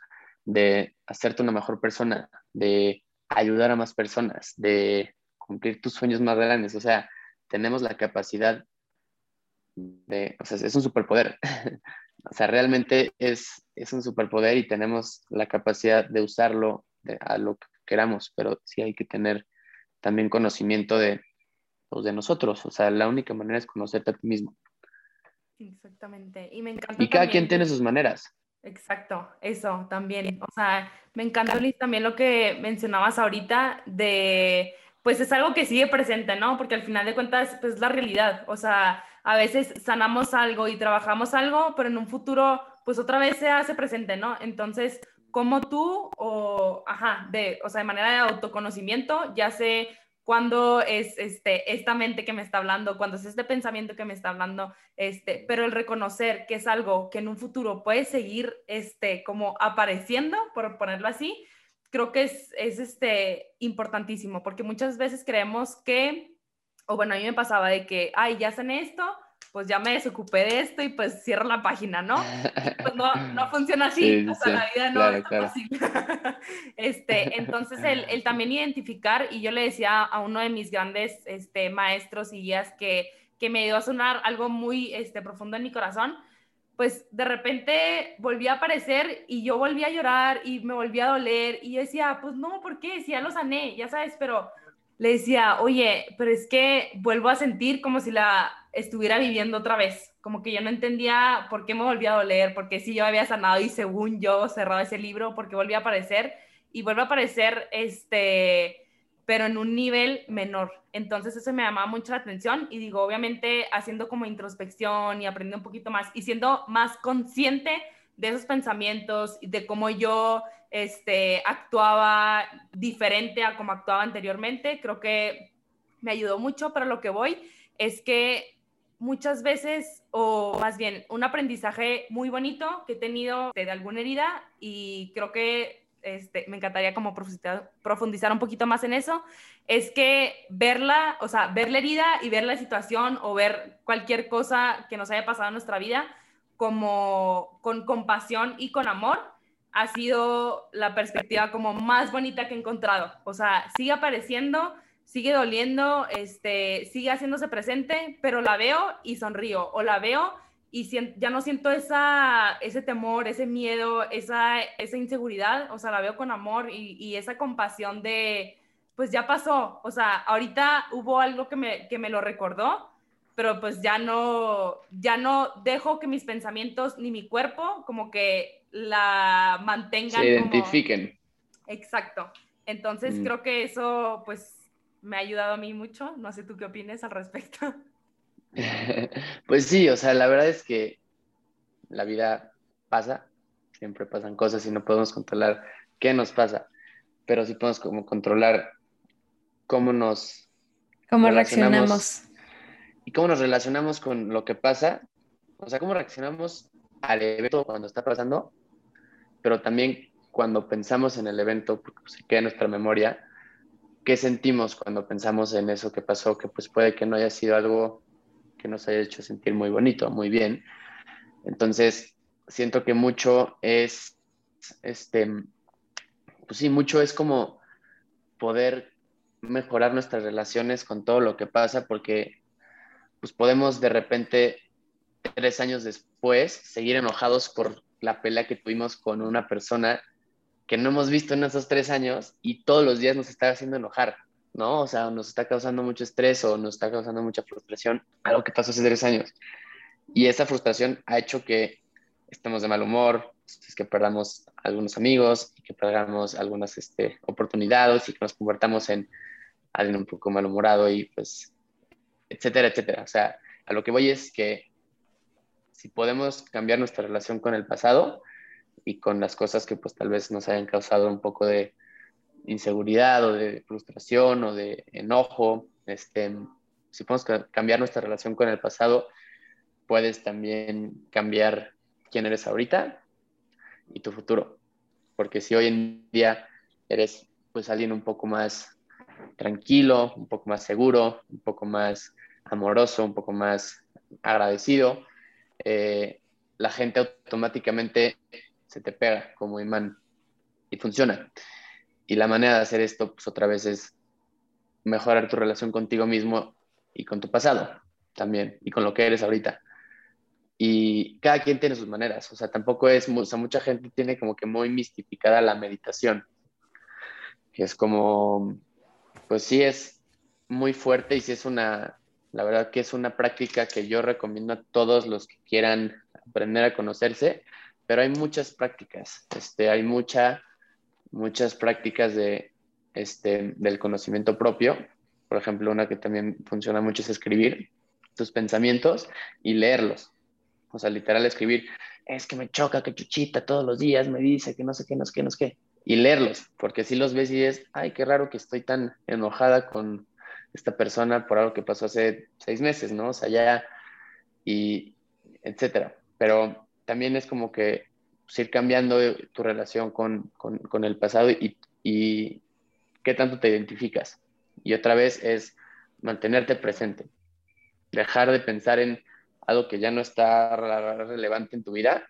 de hacerte una mejor persona, de ayudar a más personas, de cumplir tus sueños más grandes. O sea, tenemos la capacidad de, o sea, es un superpoder. o sea, realmente es, es un superpoder y tenemos la capacidad de usarlo a lo que queramos, pero sí hay que tener también conocimiento de, pues, de nosotros. O sea, la única manera es conocerte a ti mismo. Exactamente. Y me encanta. Y cada quien tiene sus maneras. Exacto, eso también. O sea, me encanta, Liz, también lo que mencionabas ahorita de, pues es algo que sigue presente, ¿no? Porque al final de cuentas, pues es la realidad. O sea, a veces sanamos algo y trabajamos algo, pero en un futuro, pues otra vez se hace presente, ¿no? Entonces, como tú, o, ajá, de, o sea, de manera de autoconocimiento, ya sé cuando es este, esta mente que me está hablando, cuando es este pensamiento que me está hablando, este, pero el reconocer que es algo que en un futuro puede seguir este, como apareciendo, por ponerlo así, creo que es, es este, importantísimo, porque muchas veces creemos que, o bueno, a mí me pasaba de que, ay, ya hacen esto, pues ya me desocupé de esto y pues cierro la página, ¿no? pues no, no funciona así, o sea, la vida no es fácil. este, entonces, el, el, también identificar, y yo le decía a uno de mis grandes este, maestros y guías que, que me dio a sonar algo muy este, profundo en mi corazón, pues de repente volví a aparecer y yo volví a llorar y me volví a doler y yo decía, pues no, ¿por qué? Si ya lo sané, ya sabes, pero le decía, oye, pero es que vuelvo a sentir como si la estuviera viviendo otra vez, como que yo no entendía por qué me volvía a doler, porque si yo había sanado y según yo cerrado ese libro, porque volvía a aparecer y vuelve a aparecer, este, pero en un nivel menor. Entonces eso me llamaba mucho la atención y digo, obviamente haciendo como introspección y aprendiendo un poquito más y siendo más consciente de esos pensamientos, de cómo yo este, actuaba diferente a como actuaba anteriormente, creo que me ayudó mucho, pero lo que voy es que muchas veces, o más bien un aprendizaje muy bonito que he tenido de alguna herida y creo que este, me encantaría como profundizar, profundizar, un poquito más en eso, es que verla, o sea, ver la herida y ver la situación o ver cualquier cosa que nos haya pasado en nuestra vida como con compasión y con amor ha sido la perspectiva como más bonita que he encontrado. O sea, sigue apareciendo, sigue doliendo, este, sigue haciéndose presente, pero la veo y sonrío, o la veo y ya no siento esa, ese temor, ese miedo, esa, esa inseguridad, o sea, la veo con amor y, y, esa compasión de, pues ya pasó, o sea, ahorita hubo algo que me, que me lo recordó, pero pues ya no, ya no dejo que mis pensamientos ni mi cuerpo como que la mantengan. Se identifiquen. Exacto. Entonces mm. creo que eso pues me ha ayudado a mí mucho. No sé tú qué opinas al respecto. pues sí, o sea, la verdad es que la vida pasa, siempre pasan cosas y no podemos controlar qué nos pasa, pero sí podemos como controlar cómo nos... Cómo reaccionamos y cómo nos relacionamos con lo que pasa, o sea, cómo reaccionamos al evento cuando está pasando, pero también cuando pensamos en el evento, porque pues, se queda en nuestra memoria, qué sentimos cuando pensamos en eso que pasó, que pues puede que no haya sido algo que nos haya hecho sentir muy bonito, muy bien. Entonces, siento que mucho es, este, pues sí, mucho es como poder mejorar nuestras relaciones con todo lo que pasa, porque pues podemos de repente, tres años después, seguir enojados por la pelea que tuvimos con una persona que no hemos visto en esos tres años y todos los días nos está haciendo enojar, ¿no? O sea, nos está causando mucho estrés o nos está causando mucha frustración, algo que pasó hace tres años. Y esa frustración ha hecho que estemos de mal humor, que perdamos algunos amigos, que perdamos algunas este, oportunidades y que nos convertamos en alguien un poco malhumorado y pues etcétera, etcétera. O sea, a lo que voy es que si podemos cambiar nuestra relación con el pasado y con las cosas que pues tal vez nos hayan causado un poco de inseguridad o de frustración o de enojo, este, si podemos cambiar nuestra relación con el pasado, puedes también cambiar quién eres ahorita y tu futuro. Porque si hoy en día eres pues alguien un poco más tranquilo, un poco más seguro, un poco más amoroso, un poco más agradecido, eh, la gente automáticamente se te pega como imán y funciona. Y la manera de hacer esto, pues otra vez es mejorar tu relación contigo mismo y con tu pasado también, y con lo que eres ahorita. Y cada quien tiene sus maneras, o sea, tampoco es, o sea, mucha gente tiene como que muy mistificada la meditación, que es como, pues sí es muy fuerte y sí es una, la verdad que es una práctica que yo recomiendo a todos los que quieran aprender a conocerse, pero hay muchas prácticas, este, hay mucha, muchas prácticas de, este, del conocimiento propio. Por ejemplo, una que también funciona mucho es escribir tus pensamientos y leerlos. O sea, literal escribir, es que me choca que Chuchita todos los días me dice que no sé qué, no sé qué, no sé qué. Y leerlos, porque si los ves y es, ay, qué raro que estoy tan enojada con esta persona por algo que pasó hace seis meses, ¿no? O sea, ya, y etcétera. Pero también es como que pues, ir cambiando tu relación con, con, con el pasado y, y, qué tanto te identificas. Y otra vez es mantenerte presente, dejar de pensar en algo que ya no está relevante en tu vida,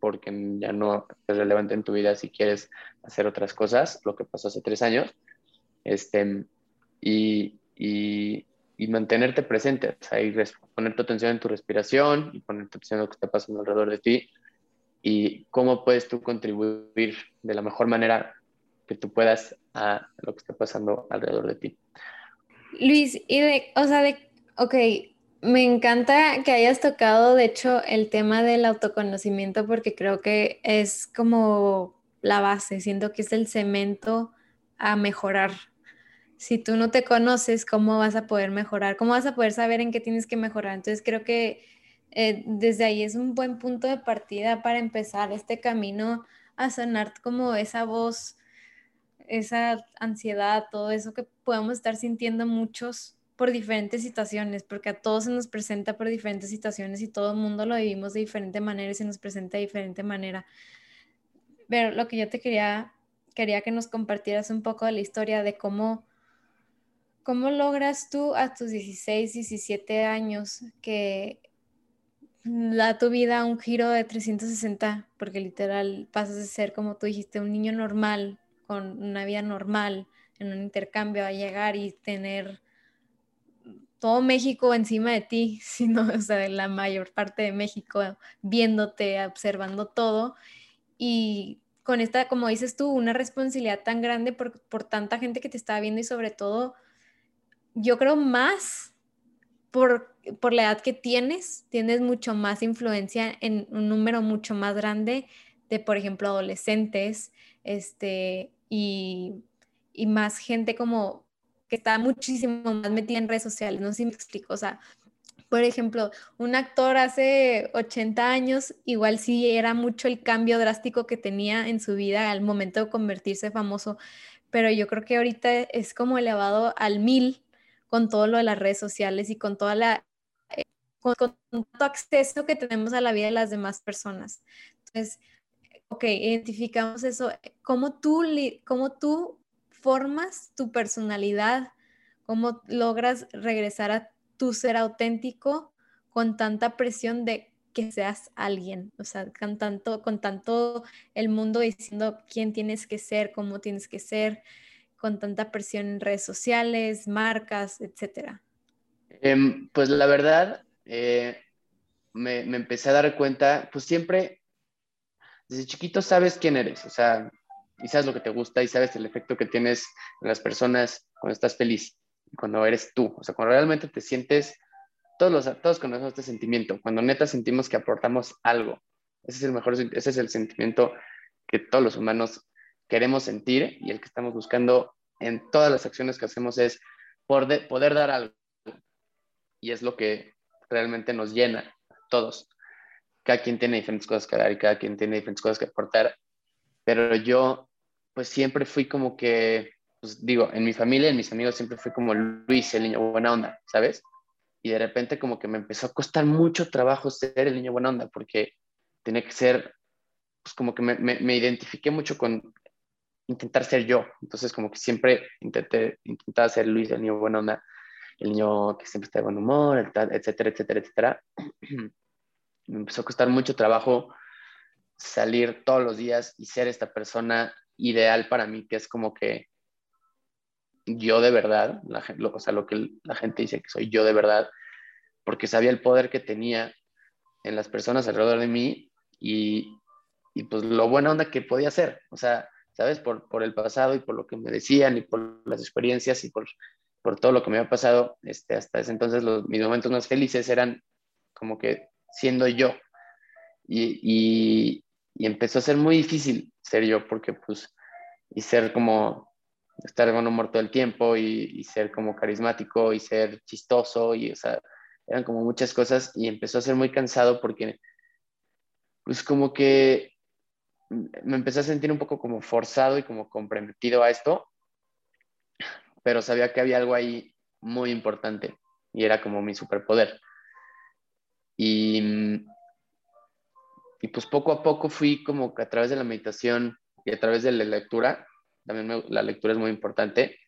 porque ya no es relevante en tu vida si quieres hacer otras cosas, lo que pasó hace tres años, este, y, y, y mantenerte presente, o sea, y poner tu atención en tu respiración y poner tu atención en lo que está pasando alrededor de ti y cómo puedes tú contribuir de la mejor manera que tú puedas a lo que está pasando alrededor de ti. Luis, y de, o sea, de, ok, me encanta que hayas tocado, de hecho, el tema del autoconocimiento porque creo que es como la base, siento que es el cemento a mejorar. Si tú no te conoces, ¿cómo vas a poder mejorar? ¿Cómo vas a poder saber en qué tienes que mejorar? Entonces creo que eh, desde ahí es un buen punto de partida para empezar este camino a sonar como esa voz, esa ansiedad, todo eso que podemos estar sintiendo muchos por diferentes situaciones, porque a todos se nos presenta por diferentes situaciones y todo el mundo lo vivimos de diferente manera y se nos presenta de diferente manera. Pero lo que yo te quería, quería que nos compartieras un poco de la historia de cómo, cómo logras tú a tus 16, 17 años que da tu vida un giro de 360, porque literal pasas de ser, como tú dijiste, un niño normal, con una vida normal, en un intercambio, a llegar y tener todo México encima de ti, sino, o sea, la mayor parte de México viéndote, observando todo. Y con esta, como dices tú, una responsabilidad tan grande por, por tanta gente que te está viendo y sobre todo, yo creo más por, por la edad que tienes, tienes mucho más influencia en un número mucho más grande de, por ejemplo, adolescentes, este, y, y más gente como que está muchísimo más metida en redes sociales, no sé si me explico, o sea, por ejemplo, un actor hace 80 años, igual sí era mucho el cambio drástico que tenía en su vida al momento de convertirse famoso, pero yo creo que ahorita es como elevado al mil con todo lo de las redes sociales y con toda la eh, con, todo acceso que tenemos a la vida de las demás personas. Entonces, ok, identificamos eso. ¿Cómo tú, cómo tú formas tu personalidad? ¿Cómo logras regresar a tu ser auténtico con tanta presión de que seas alguien? O sea, con tanto, con tanto el mundo diciendo quién tienes que ser, cómo tienes que ser con tanta presión en redes sociales, marcas, etcétera? Em, pues la verdad, eh, me, empecé a dar cuenta, pues siempre, desde chiquito sabes quién eres, o sea, y sabes lo que te gusta y sabes el efecto que tienes en las personas cuando estás feliz, cuando eres tú, o sea, cuando realmente te sientes, todos, los, todos conocemos este sentimiento, cuando neta sentimos que aportamos algo, ese es el mejor, ese es el sentimiento que todos los humanos queremos sentir y el que estamos buscando en todas las acciones que hacemos es poder, poder dar algo. Y es lo que realmente nos llena a todos. Cada quien tiene diferentes cosas que dar y cada quien tiene diferentes cosas que aportar. Pero yo, pues siempre fui como que, pues digo, en mi familia, en mis amigos, siempre fui como Luis, el niño buena onda, ¿sabes? Y de repente como que me empezó a costar mucho trabajo ser el niño buena onda porque tenía que ser, pues como que me, me, me identifiqué mucho con intentar ser yo. Entonces, como que siempre intenté, intentaba ser Luis, el niño bueno onda, el niño que siempre está de buen humor, etcétera, etcétera, etcétera. me empezó a costar mucho trabajo salir todos los días y ser esta persona ideal para mí, que es como que yo de verdad, la, o sea, lo que la gente dice que soy yo de verdad, porque sabía el poder que tenía en las personas alrededor de mí y, y pues lo buena onda que podía ser, o sea, ¿sabes? Por, por el pasado y por lo que me decían y por las experiencias y por, por todo lo que me había pasado, este, hasta ese entonces los, mis momentos más felices eran como que siendo yo. Y, y, empezó a ser muy difícil ser yo porque pues, y ser como, estar buen humor todo el tiempo y, y, ser como carismático y ser chistoso y, o sea, eran como muchas cosas y empezó a ser muy cansado porque, pues como que me empecé a sentir un poco como forzado y como comprometido a esto, pero sabía que había algo ahí muy importante y era como mi superpoder. Y, y pues poco a poco fui como que a través de la meditación y a través de la lectura, también la lectura es muy importante,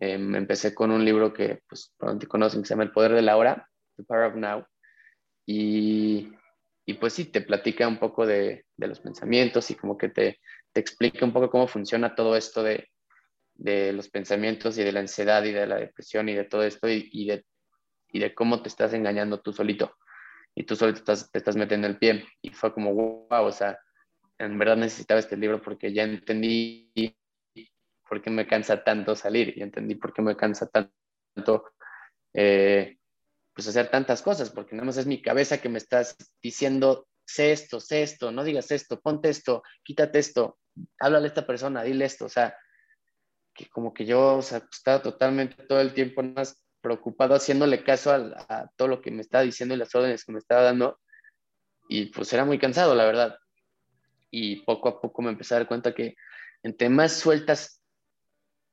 eh, empecé con un libro que pues te conocen que se llama El Poder de la Hora, The Power of Now, y, y pues sí, te platica un poco de, de los pensamientos y como que te, te, explica un poco cómo funciona todo esto de, de, los pensamientos y de la ansiedad y de la depresión y de todo esto y, y, de, y de cómo te estás engañando tú solito y tú solito estás, te estás metiendo el pie. Y fue como, wow, o sea, en verdad necesitaba este libro porque ya entendí por qué me cansa tanto salir y entendí por qué me cansa tanto eh, pues hacer tantas cosas, porque nada más es mi cabeza que me estás diciendo, sé esto, sé esto, no digas esto, ponte esto, quítate esto, háblale a esta persona, dile esto, o sea, que como que yo o sea, estaba totalmente todo el tiempo más preocupado haciéndole caso a, a, todo lo que me estaba diciendo y las órdenes que me estaba dando, y pues era muy cansado, la verdad. Y poco a poco me empecé a dar cuenta que entre más sueltas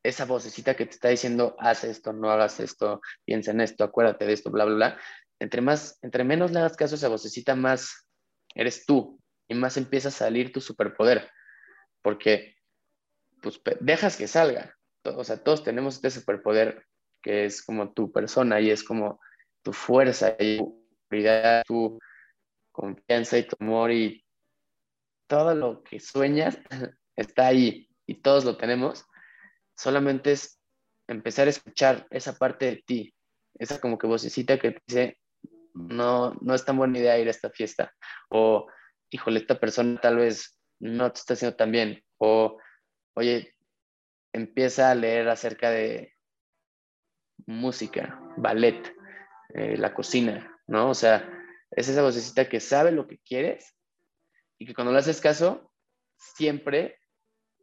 esa vocecita que te está diciendo, haz esto, no hagas esto, piensa en esto, acuérdate de esto, bla, bla, bla. Entre, más, entre menos le hagas caso a esa vocecita, más eres tú y más empieza a salir tu superpoder. Porque pues dejas que salga. O sea, todos tenemos este superpoder que es como tu persona y es como tu fuerza y tu tu confianza y tu amor y todo lo que sueñas está ahí y todos lo tenemos solamente es empezar a escuchar esa parte de ti, esa como que vocecita que dice, no, no es tan buena idea ir a esta fiesta, o híjole, esta persona tal vez no te está haciendo tan bien, o oye, empieza a leer acerca de música, ballet, eh, la cocina, ¿no? O sea, es esa vocecita que sabe lo que quieres y que cuando le haces caso, siempre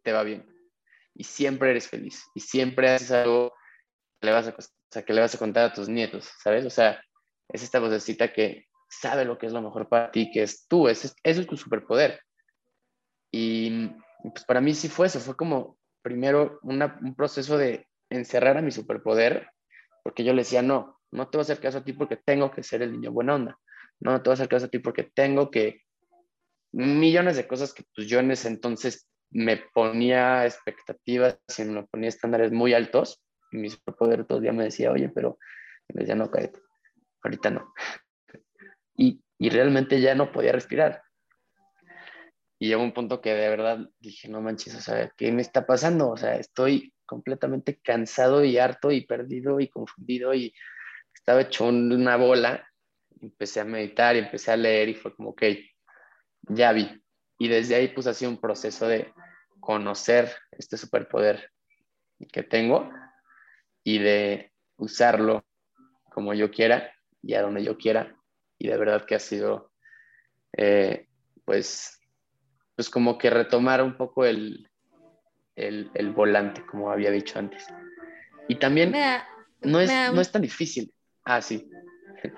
te va bien y siempre eres feliz y siempre haces algo que le vas a, o que le vas a contar a tus nietos, ¿sabes? O sea, es esta vocecita que sabe lo que es lo mejor para ti, que es tú, ese, es tu superpoder. Y pues para mí sí fue eso, fue como primero un proceso de encerrar a mi superpoder, porque yo le decía, no, no te voy a hacer caso a ti porque tengo que ser el niño buena onda, no, no te voy a hacer caso a ti porque tengo que millones de cosas que pues yo en ese entonces me ponía expectativas y me ponía estándares muy altos y mi superpoder todavía me decía, oye, pero me decía, no, cállate, ahorita no. Y, y realmente ya no podía respirar. Y llegó un punto que de verdad dije, no manches, o sea, ¿qué me está pasando? O sea, estoy completamente cansado y harto y perdido y confundido y estaba hecho una bola. Empecé a meditar y empecé a leer y fue como, ok, ya vi, y desde ahí pues ha un proceso de conocer este superpoder que tengo y de usarlo como yo quiera y a donde yo quiera. Y de verdad que ha sido, eh, pues, pues como que retomar un poco el, el, el, volante, como había dicho antes. Y también no, es, no es tan difícil. Ah, sí.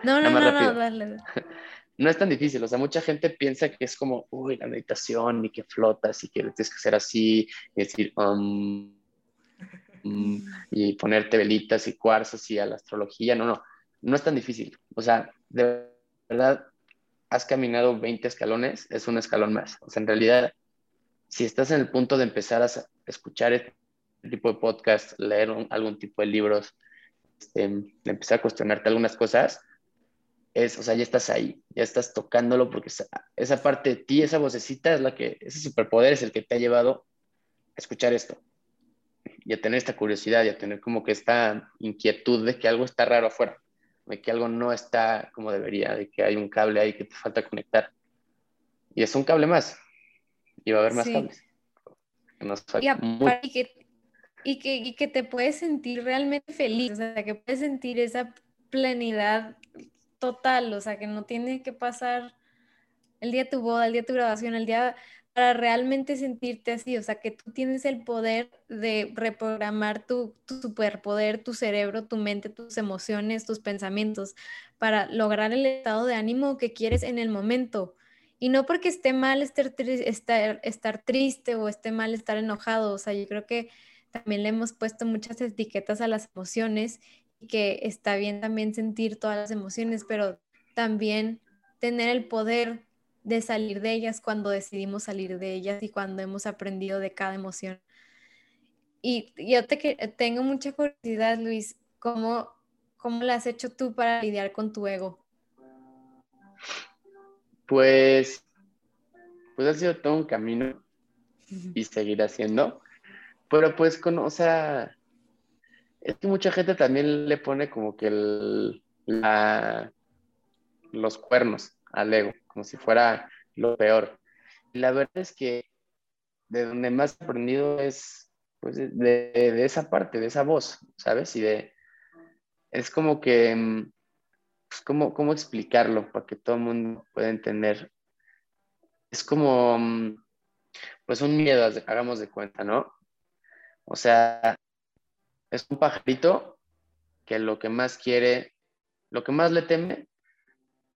No, no, no, no, dale no es tan difícil. O sea, mucha gente piensa que es como, uy, la meditación y que flotas y que tienes que hacer así y decir, um, um, y ponerte velitas y cuarzos y a la astrología. No, no, no es tan difícil. O sea, de verdad, has caminado 20 escalones, es un escalón más. O sea, en realidad, si estás en el punto de empezar a escuchar este tipo de podcast, leer algún tipo de libros, este, empezar a cuestionarte algunas cosas, es, o sea, ya estás ahí, ya estás tocándolo porque esa, esa parte de ti, esa vocecita es la que, ese superpoder es el que te ha llevado a escuchar esto y a tener esta curiosidad y a tener como que esta inquietud de que algo está raro afuera, de que algo no está como debería, de que hay un cable ahí que te falta conectar. Y es un cable más. Y va a haber más cables. y, que, y, que, y que te puedes sentir realmente feliz, o sea, que puedes sentir esa plenidad total, o sea, que no tiene que pasar el día de tu boda, el día de tu graduación, el día para realmente sentirte así, o sea, que tú tienes el poder de reprogramar tu, tu, superpoder, tu cerebro, tu mente, tus emociones, tus pensamientos, para lograr el estado de ánimo que quieres en el momento. Y no porque esté mal estar, estar, estar triste o esté mal estar enojado, o sea, yo creo que también le hemos puesto muchas etiquetas a las emociones y que está bien también sentir todas las emociones, pero también tener el poder de salir de ellas cuando decidimos salir de ellas y cuando hemos aprendido de cada emoción. Y yo te tengo mucha curiosidad, Luis, ¿cómo, ¿cómo lo has hecho tú para lidiar con tu ego? Pues, pues ha sido todo un camino y seguirá siendo. Pero pues, con, o sea, es que mucha gente también le pone como que los cuernos al ego como si fuera lo peor. Y la verdad es que de donde más he aprendido es pues, de, esa parte, de esa voz, ¿sabes? Y de, es como que, mm, pues, ¿cómo, ¿cómo explicarlo para que todo el mundo pueda entender? Es como, mm, pues un miedo, hagamos de cuenta, ¿no? O sea, es un pajarito que lo que más quiere, lo que más le teme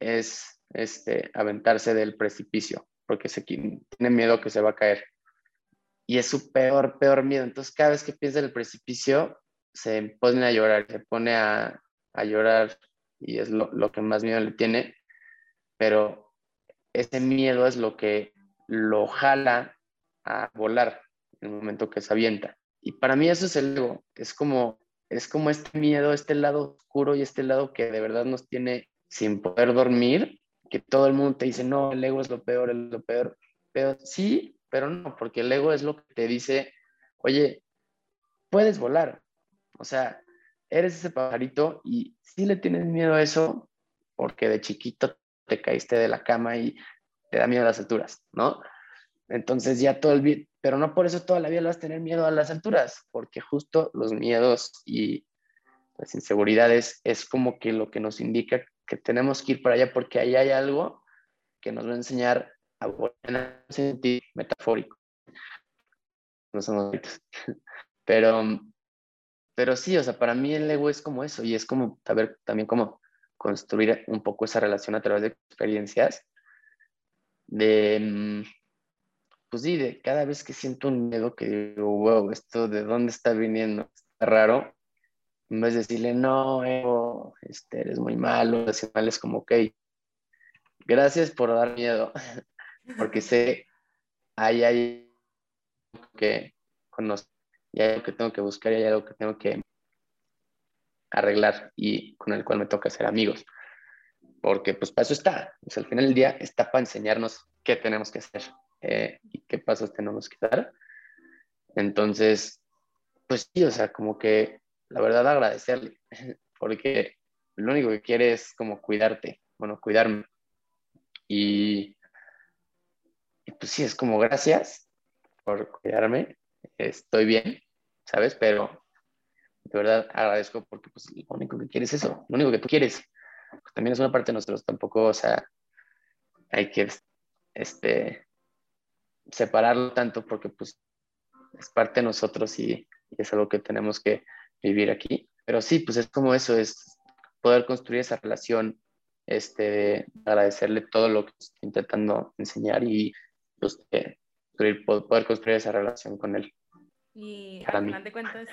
es este, aventarse del precipicio, porque se tiene miedo que se va a caer. Y es su peor, peor miedo. Entonces, cada vez que piensa en el precipicio, se pone a llorar, se pone a, llorar y es lo, lo, que más miedo le tiene. Pero ese miedo es lo que lo jala a volar en el momento que se avienta. Y para mí eso es el ego. Es como, es como este miedo, este lado oscuro y este lado que de verdad nos tiene sin poder dormir que todo el mundo te dice, no, el ego es lo peor, es lo peor. Pero sí, pero no, porque el ego es lo que te dice, oye, puedes volar. O sea, eres ese pajarito y sí le tienes miedo a eso porque de chiquito te caíste de la cama y te da miedo a las alturas, ¿no? Entonces ya todo el... Pero no por eso toda la vida vas a tener miedo a las alturas, porque justo los miedos y las inseguridades es como que lo que nos indica que tenemos que ir para allá porque ahí hay algo que nos va a enseñar a volver a sentir metafórico. No somos pero, pero sí, o sea, para mí el ego es como eso y es como saber también cómo construir un poco esa relación a través de experiencias de, mm, pues sí, de cada vez que siento un miedo que digo, wow, esto de dónde está viniendo, está raro, en vez de decirle, no, ego, este, eres muy malo, es como, ok, gracias por dar miedo, porque sé, hay algo que conozco, y hay algo que tengo que buscar, y hay algo que tengo que arreglar y con el cual me toca ser amigos. Porque pues para eso está, pues, al final del día está para enseñarnos qué tenemos que hacer eh, y qué pasos tenemos que dar. Entonces, pues sí, o sea, como que la verdad agradecerle, porque lo único que quiere es como cuidarte, bueno, cuidarme. Y, pues sí, es como gracias por cuidarme, estoy bien, ¿sabes? Pero de verdad agradezco porque pues lo único que quieres es eso, lo único que tú quieres. También es una parte de nosotros, tampoco, o sea, hay que este, separarlo tanto porque pues es parte de nosotros y es algo que tenemos que vivir aquí. Pero sí, pues es como eso, es poder construir esa relación, este, agradecerle todo lo que estoy intentando enseñar y pues, poder construir esa relación con él. Y al final de cuentas,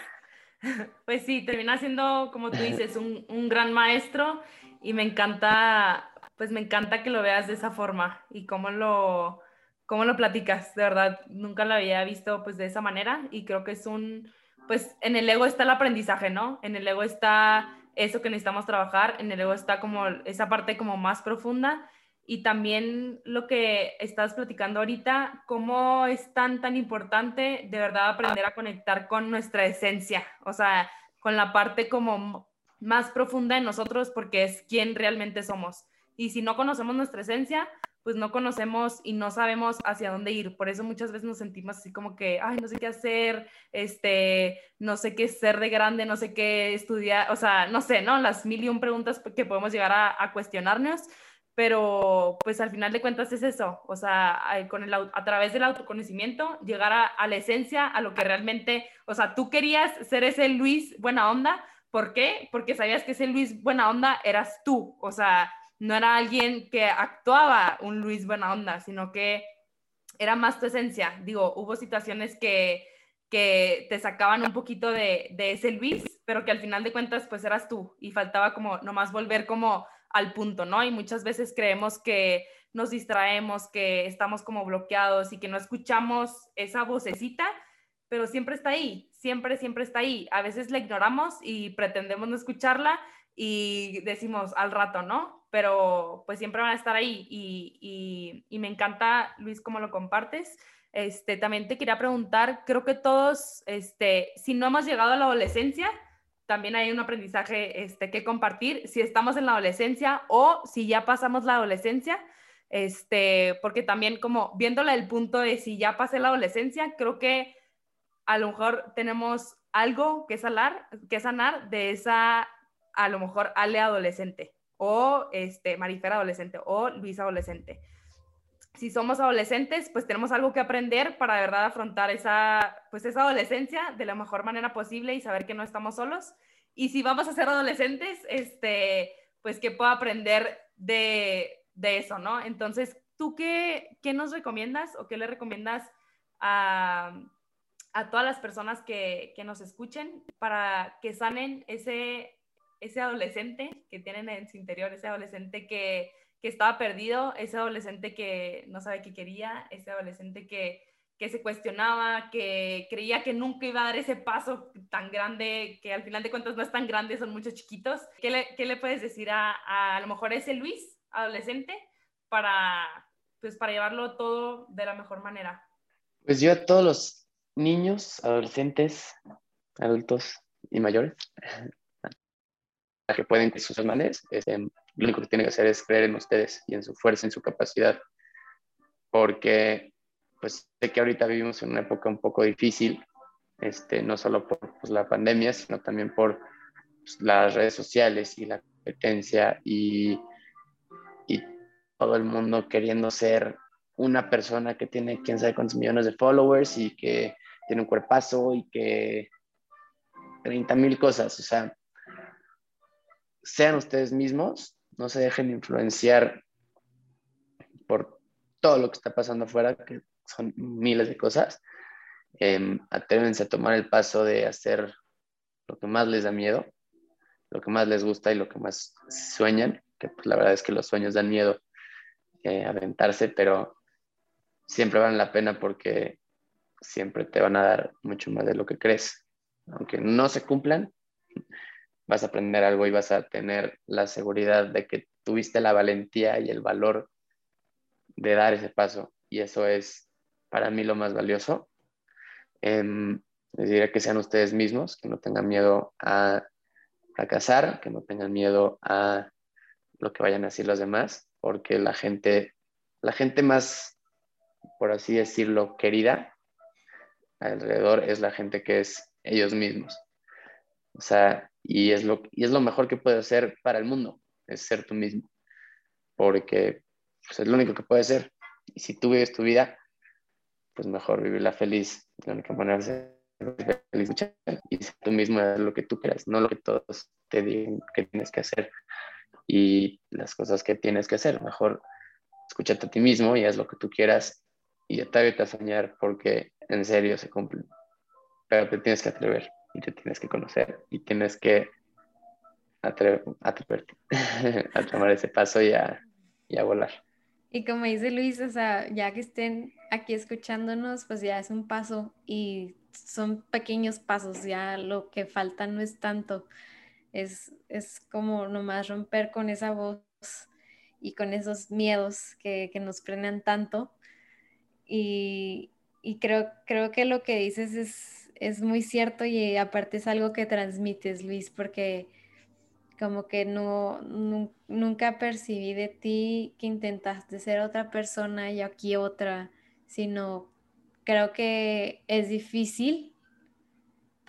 pues sí, termina siendo, como tú dices, un, un gran maestro y me encanta, pues me encanta que lo veas de esa forma y cómo lo, cómo lo platicas, de verdad, nunca lo había visto pues de esa manera y creo que es un, pues en el ego está el aprendizaje, ¿no? En el ego está eso que necesitamos trabajar, en el ego está como esa parte como más profunda y también lo que estás platicando ahorita, cómo es tan, tan importante de verdad aprender a conectar con nuestra esencia, o sea, con la parte como más profunda de nosotros porque es quien realmente somos. Y si no conocemos nuestra esencia, pues no conocemos y no sabemos hacia dónde ir. Por eso muchas veces nos sentimos así como que, ay, no sé qué hacer, este, no sé qué ser de grande, no sé qué estudiar, o sea, no sé, ¿no? Las mil y un preguntas que podemos llegar a, cuestionarnos, pero pues al final de cuentas es eso, o sea, con el, a través del autoconocimiento, llegar a, a la esencia, a lo que realmente, o sea, tú querías ser ese Luis buena onda, ¿por qué? Porque sabías que ese Luis buena onda eras tú, o sea, no era alguien que actuaba un Luis buena onda, sino que era más tu esencia. Digo, hubo situaciones que, que te sacaban un poquito de, de, ese Luis, pero que al final de cuentas pues eras tú y faltaba como nomás volver como al punto, ¿no? Y muchas veces creemos que nos distraemos, que estamos como bloqueados y que no escuchamos esa vocecita, pero siempre está ahí, siempre, siempre está ahí. A veces la ignoramos y pretendemos no escucharla y decimos al rato, ¿no? Pero pues siempre van a estar ahí y, y, me encanta, Luis, cómo lo compartes. Este, también te quería preguntar, creo que todos, este, si no hemos llegado a la adolescencia, también hay un aprendizaje este, que compartir, si estamos en la adolescencia o si ya pasamos la adolescencia, este, porque también como viéndola el punto de si ya pasé la adolescencia, creo que a lo mejor tenemos algo que sanar, que sanar de esa, a lo mejor, Ale adolescente o este, Marifer adolescente o Luis adolescente. Si somos adolescentes, pues tenemos algo que aprender para de verdad afrontar esa, pues esa adolescencia de la mejor manera posible y saber que no estamos solos. Y si vamos a ser adolescentes, este, pues que puedo aprender de, de eso, ¿no? Entonces, ¿tú qué, qué, nos recomiendas o qué le recomiendas a, a todas las personas que, que, nos escuchen para que sanen ese ese adolescente que tienen en su interior, ese adolescente que, que estaba perdido, ese adolescente que no sabe qué quería, ese adolescente que, que se cuestionaba, que creía que nunca iba a dar ese paso tan grande, que al final de cuentas no es tan grande, son muchos chiquitos. ¿Qué le, qué le puedes decir a, a, a lo mejor ese Luis, adolescente, para, pues, para llevarlo todo de la mejor manera? Pues yo a todos los niños, adolescentes, adultos y mayores, que pueden con sus hermanos, este, lo único que tienen que hacer es creer en ustedes y en su fuerza, en su capacidad, porque pues sé que ahorita vivimos en una época un poco difícil, este, no solo por pues, la pandemia, sino también por pues, las redes sociales y la competencia y, y todo el mundo queriendo ser una persona que tiene quién sabe cuántos millones de followers y que tiene un cuerpazo y que 30 mil cosas, o sea, sean ustedes mismos, no se dejen influenciar por todo lo que está pasando afuera, que son miles de cosas. Eh, a tomar el paso de hacer lo que más les da miedo, lo que más les gusta y lo que más sueñan, que pues, la verdad es que los sueños dan miedo eh, aventarse, pero siempre valen la pena porque siempre te van a dar mucho más de lo que crees. Aunque no se cumplan, vas a aprender algo y vas a tener la seguridad de que tuviste la valentía y el valor de dar ese paso. Y eso es para mí lo más valioso. Eh, les diré que sean ustedes mismos, que no tengan miedo a fracasar, que no tengan miedo a lo que vayan a decir los demás, porque la gente, la gente más, por así decirlo, querida alrededor es la gente que es ellos mismos. O sea, y es lo, y es lo mejor que puedes hacer para el mundo, es ser tú mismo, porque pues, es lo único que puedes ser. Y si tú vives tu vida, pues mejor vivirla feliz. La única manera de ser feliz y ser tú mismo es lo que tú quieras, no lo que todos te digan que tienes que hacer y las cosas que tienes que hacer. Mejor escúchate a ti mismo y haz lo que tú quieras y atrevete a soñar porque en serio se cumple. Pero te tienes que atrever y te tienes que conocer y tienes que atreverte a tomar ese paso y a, y a volar. Y como dice Luis, o sea, ya que estén aquí escuchándonos, pues ya es un paso y son pequeños pasos, ya lo que falta no es tanto. Es, es como nomás romper con esa voz y con esos miedos que, que nos frenan tanto. Y, y, creo, creo que lo que dices es, es muy cierto y aparte es algo que transmites, Luis, porque como que no, nunca percibí de ti que intentaste ser otra persona y aquí otra, sino creo que es difícil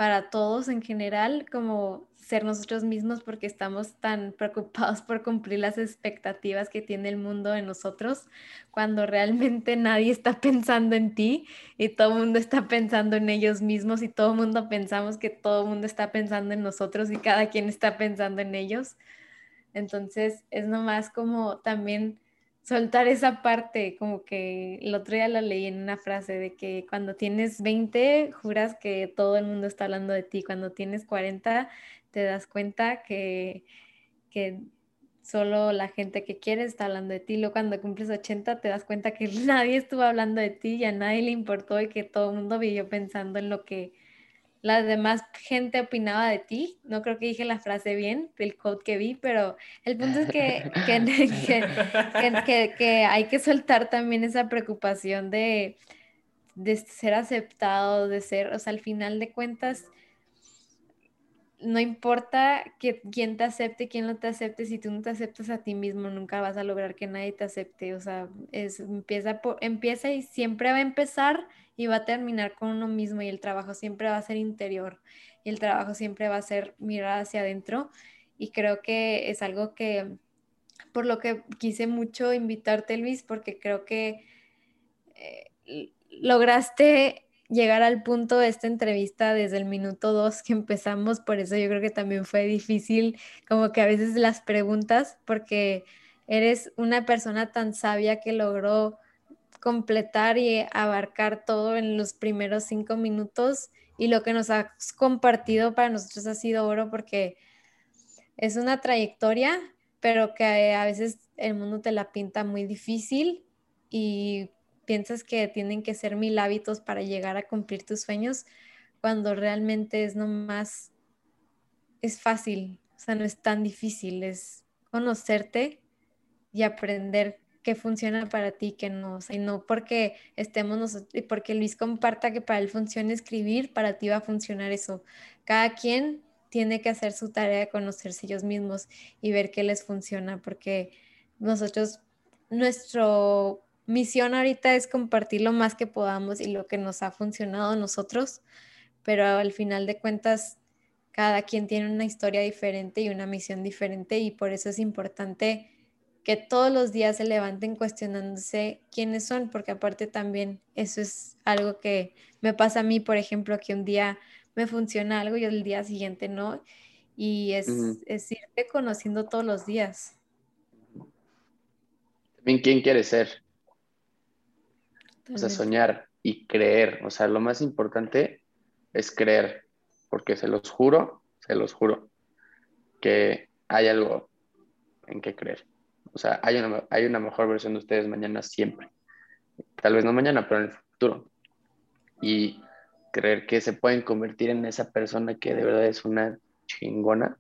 para todos en general como ser nosotros mismos porque estamos tan preocupados por cumplir las expectativas que tiene el mundo en nosotros, cuando realmente nadie está pensando en ti y todo el mundo está pensando en ellos mismos y todo el mundo pensamos que todo el mundo está pensando en nosotros y cada quien está pensando en ellos. Entonces es nomás como también soltar esa parte, como que el otro día la leí en una frase de que cuando tienes 20 juras que todo el mundo está hablando de ti, cuando tienes 40 te das cuenta que, que solo la gente que quieres está hablando de ti. Luego cuando cumples 80 te das cuenta que nadie estuvo hablando de ti y a nadie le importó y que todo el mundo vivió pensando en lo que la demás gente opinaba de ti. No creo que dije la frase bien del code que vi, pero el punto es que, que, que, hay que soltar también esa preocupación de, de ser aceptado, de ser, o sea, al final de cuentas no importa que, quién te acepte, quién no te acepte, si tú no te aceptas a ti mismo, nunca vas a lograr que nadie te acepte. O sea, es, empieza, empieza y siempre va a empezar y va a terminar con uno mismo y el trabajo siempre va a ser interior y el trabajo siempre va a ser mirar hacia adentro. Y creo que es algo que, por lo que quise mucho invitarte, Luis, porque creo que eh, lograste llegar al punto de esta entrevista desde el minuto dos que empezamos, por eso yo creo que también fue difícil como que a veces las preguntas, porque eres una persona tan sabia que logró completar y abarcar todo en los primeros cinco minutos y lo que nos has compartido para nosotros ha sido oro porque es una trayectoria, pero que a veces el mundo te la pinta muy difícil y piensas que tienen que ser mil hábitos para llegar a cumplir tus sueños, cuando realmente es nomás, es fácil, o sea, no es tan difícil, es conocerte y aprender qué funciona para ti, qué no, y no porque estemos nosotros, y porque Luis comparta que para él funciona escribir, para ti va a funcionar eso. Cada quien tiene que hacer su tarea de conocerse ellos mismos y ver qué les funciona, porque nosotros, nuestro misión ahorita es compartir lo más que podamos y lo que nos ha funcionado a nosotros, pero al final de cuentas, cada quien tiene una historia diferente y una misión diferente y por eso es importante que todos los días se levanten cuestionándose quiénes son, porque aparte también eso es algo que me pasa a mí, por ejemplo, que un día me funciona algo y el día siguiente no, y es, es irte conociendo todos los días. También quién quiere ser, o sea, soñar y creer. O sea, lo más importante es creer, porque se los juro, se los juro, que hay algo en que creer. O sea, hay una, hay una mejor versión de ustedes mañana siempre. Tal vez no mañana, pero en el futuro. Y creer que se pueden convertir en esa persona que de verdad es una chingona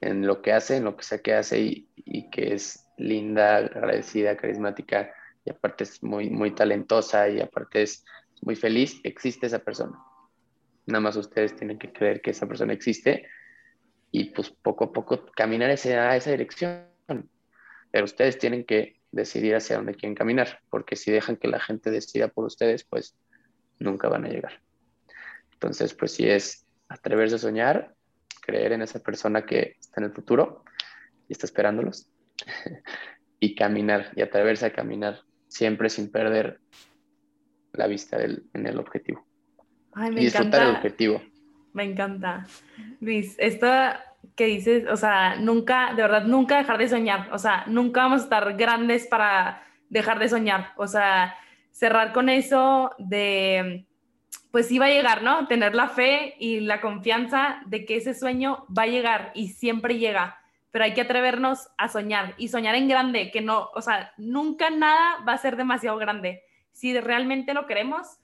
en lo que hace, en lo que sea que hace y, y que es linda, agradecida, carismática, y aparte es muy, muy talentosa y aparte es muy feliz, existe esa persona. Nada más ustedes tienen que creer que esa persona existe y pues poco a poco caminar ese, a esa dirección. Pero ustedes tienen que decidir hacia dónde quieren caminar, porque si dejan que la gente decida por ustedes, pues nunca van a llegar. Entonces, pues si es atreverse a soñar, creer en esa persona que está en el futuro y está esperándolos, y caminar y atreverse a caminar siempre sin perder la vista en el objetivo. Ay, me disfrutar el objetivo. Me encanta. Luis, esto que dices, o sea, nunca, de verdad, nunca dejar de soñar. O sea, nunca vamos a estar grandes para dejar de soñar. O sea, cerrar con eso de, pues sí va a llegar, ¿no? Tener la fe y la confianza de que ese sueño va a llegar y siempre llega pero hay que atrevernos a soñar y soñar en grande, que no, o sea, nunca nada va a ser demasiado grande. Si realmente lo queremos,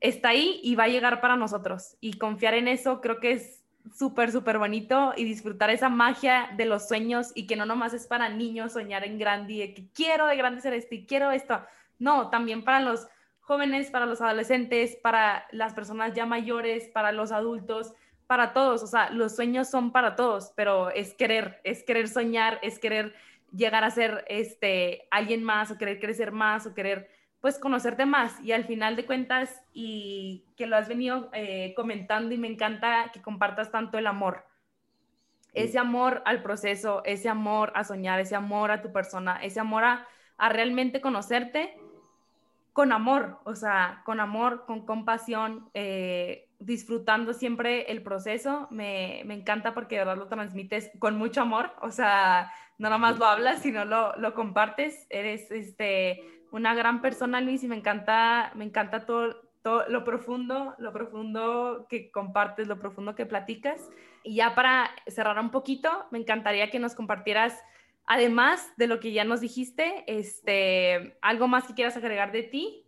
está ahí y va a llegar para nosotros. Y confiar en eso creo que es súper, súper bonito y disfrutar esa magia de los sueños y que no nomás es para niños soñar en grande y de que quiero de grande ser esto y quiero esto. No, también para los jóvenes, para los adolescentes, para las personas ya mayores, para los adultos, para todos. O sea, los sueños son para todos, pero es querer, es querer soñar, es querer llegar a ser este, alguien más o querer crecer más o querer pues conocerte más y al final de cuentas y que lo has venido eh, comentando y me encanta que compartas tanto el amor. Ese amor al proceso, ese amor a soñar, ese amor a tu persona, ese amor a, a realmente conocerte con amor, o sea, con amor, con compasión, eh, disfrutando siempre el proceso. Me, me, encanta porque de verdad lo transmites con mucho amor, o sea, no nada más lo hablas, sino lo, lo compartes. Eres este, una gran persona, Luis, y me encanta, me encanta todo, todo lo profundo, lo profundo que compartes, lo profundo que platicas. Y ya para cerrar un poquito, me encantaría que nos compartieras, además de lo que ya nos dijiste, este, algo más que quieras agregar de ti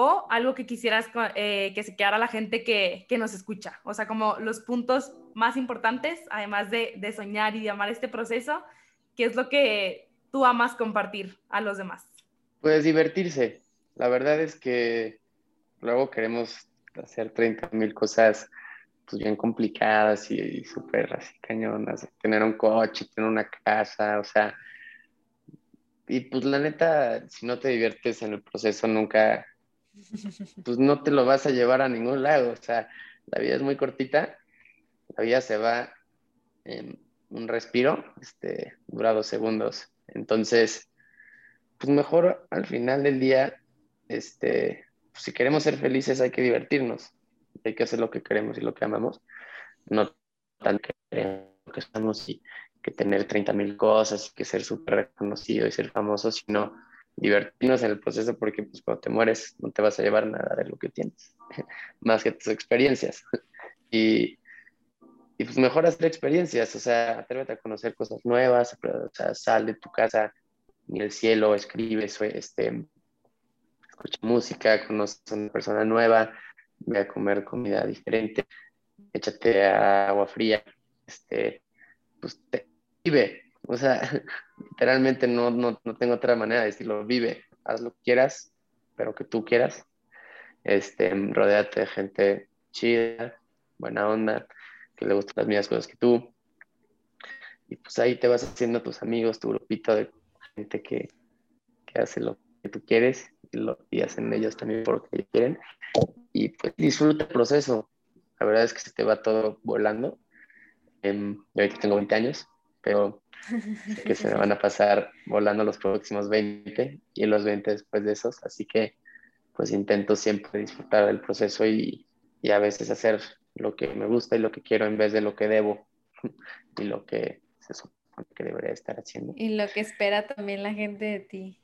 o algo que quisieras eh, que se quedara la gente que, que, nos escucha. O sea, como los puntos más importantes, además de, de soñar y de amar este proceso, ¿qué es lo que tú amas compartir a los demás? Pues divertirse. La verdad es que luego queremos hacer 30 mil cosas pues bien complicadas y, súper así cañonas. Tener un coche, tener una casa, o sea. Y pues la neta, si no te diviertes en el proceso, nunca, pues no te lo vas a llevar a ningún lado. O sea, la vida es muy cortita, la vida se va en un respiro, este, dura dos segundos. Entonces, pues mejor al final del día, este, pues si queremos ser felices hay que divertirnos, hay que hacer lo que queremos y lo que amamos, no tan que que estamos y que tener 30 mil cosas y que ser súper reconocido y ser famoso, sino divertirnos en el proceso porque pues cuando te mueres no te vas a llevar nada de lo que tienes, más que tus experiencias. Y, y pues mejor hacer experiencias, o sea, atrévete a conocer cosas nuevas, o sea, sal de tu casa, ni el cielo, escribe, este, escucha música, conoce a una persona nueva, ve a comer comida diferente, échate agua fría, este, pues vive, o sea, literalmente no, no, no, tengo otra manera de decirlo, vive, haz lo que quieras, pero que tú quieras, este, rodeate de gente chida, buena onda, que le gustan las mismas cosas que tú, y pues ahí te vas haciendo tus amigos, tu grupito de gente que, que hace lo que tú quieres y, lo, y hacen ellos también por lo que quieren. Y pues disfruta el proceso. La verdad es que se te va todo volando. Eh, yo ahorita tengo 20 años, pero que se me van a pasar volando los próximos 20 y los 20 después de esos. Así que pues intento siempre disfrutar del proceso y, y a veces hacer lo que me gusta y lo que quiero en vez de lo que debo y lo que se supone que debería estar haciendo. Y lo que espera también la gente de ti.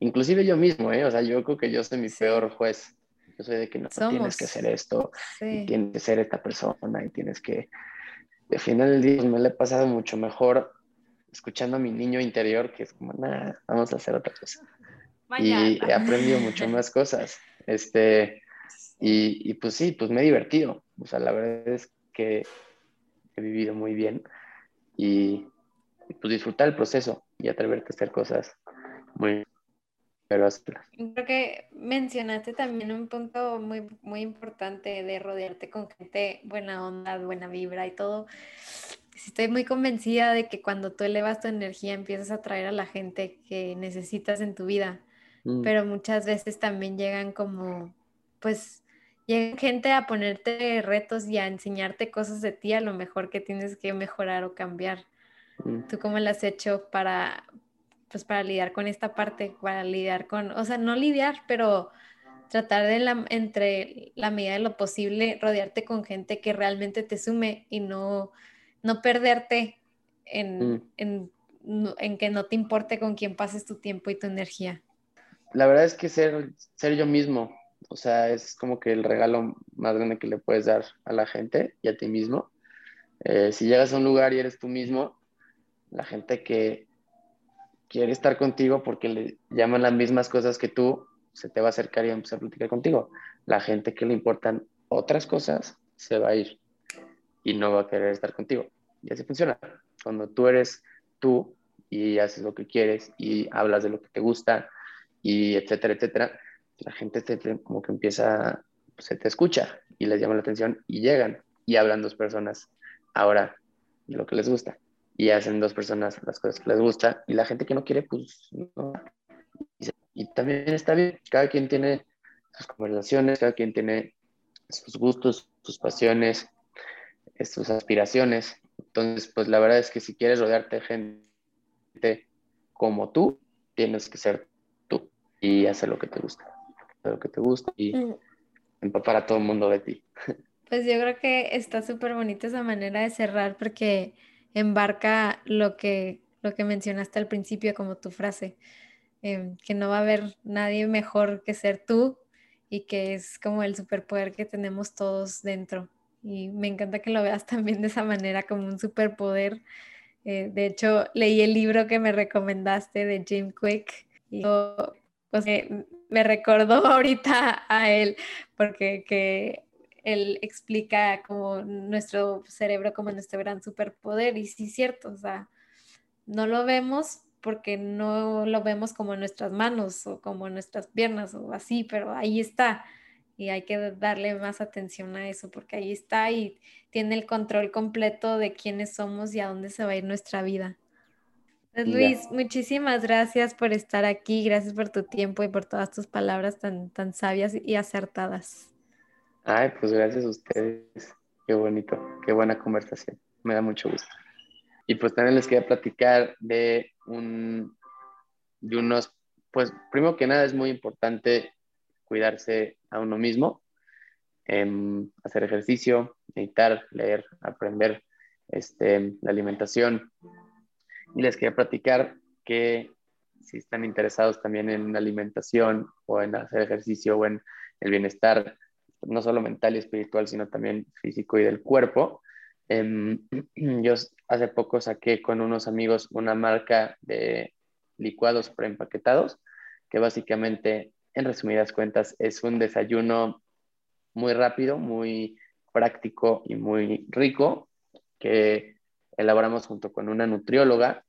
inclusive yo mismo, ¿eh? O sea, yo creo que yo soy mi peor juez. Yo soy de que no tienes que hacer esto, tienes que ser esta persona y tienes que... Al final del día pues, me lo he pasado mucho mejor escuchando a mi niño interior que es como, nada, vamos a hacer otra cosa. Y he aprendido mucho más cosas. Este, y, y, pues sí, pues me he divertido. O sea, la verdad es que he vivido muy bien y, pues disfrutar el proceso y atreverte a hacer cosas muy pero Creo que mencionaste también un punto muy, muy importante de rodearte con gente buena onda, buena vibra y todo. Estoy muy convencida de que cuando tú elevas tu energía empiezas a atraer a la gente que necesitas en tu vida, mm. pero muchas veces también llegan como, pues, llega gente a ponerte retos y a enseñarte cosas de ti a lo mejor que tienes que mejorar o cambiar. Mm. ¿Tú cómo lo has hecho para, pues para lidiar con esta parte, para lidiar con, o sea, no lidiar, pero tratar de la, entre la medida de lo posible rodearte con gente que realmente te sume y no, no perderte en, mm. en, en que no te importe con quién pases tu tiempo y tu energía. La verdad es que ser, ser yo mismo, o sea, es como que el regalo más grande que le puedes dar a la gente y a ti mismo. Eh, si llegas a un lugar y eres tú mismo, la gente que quiere estar contigo porque le llaman las mismas cosas que tú, se te va a acercar y a empezar a platicar contigo. La gente que le importan otras cosas se va a ir. y no va a querer estar contigo. Y así funciona. Cuando tú eres tú y haces lo que quieres y hablas de lo que te gusta y etcétera, etcétera, la gente te, como que empieza, se te escucha y les llama la atención y llegan y hablan dos personas ahora de lo que les gusta y hacen dos personas las cosas que les gusta y la gente que no quiere, pues no. Y también está bien, cada quien tiene sus conversaciones, cada quien tiene sus gustos, sus pasiones, sus aspiraciones. Entonces, pues la verdad es que si quieres rodearte de gente como tú, tienes que ser tú y hacer lo que te gusta, lo que te gusta y empapar a todo el mundo de ti. Pues yo creo que está súper bonita esa manera de cerrar porque embarca lo que, lo que mencionaste al principio como tu frase, em, que no va a haber nadie mejor que ser tú y que es como el superpoder que tenemos todos dentro. Y me encanta que lo veas también de esa manera como un superpoder. Eh, de hecho, leí el libro que me recomendaste de Jim Quick y pues, me recordó ahorita a él porque que él explica como nuestro cerebro como nuestro gran superpoder y sí es cierto, o sea, no lo vemos porque no lo vemos como en nuestras manos o como en nuestras piernas o así, pero ahí está y hay que darle más atención a eso porque ahí está y tiene el control completo de quiénes somos y a dónde se va a ir nuestra vida. Pues, Luis, muchísimas gracias por estar aquí, gracias por tu tiempo y por todas tus palabras tan, tan sabias y acertadas. Ay, pues gracias a ustedes. Qué bonito, qué buena conversación. Me da mucho gusto. Y pues también les quería platicar de un, de unos, pues primero que nada es muy importante cuidarse a uno mismo, em, hacer ejercicio, meditar, leer, aprender este, la alimentación. Y les quería platicar que si están interesados también en alimentación o en hacer ejercicio o en el bienestar no solo mental y espiritual, sino también físico y del cuerpo. Em, yo hace poco saqué con unos amigos una marca de licuados preempaquetados, que básicamente, en resumidas cuentas, es un desayuno muy rápido, muy práctico y muy rico, que elaboramos junto con una nutrióloga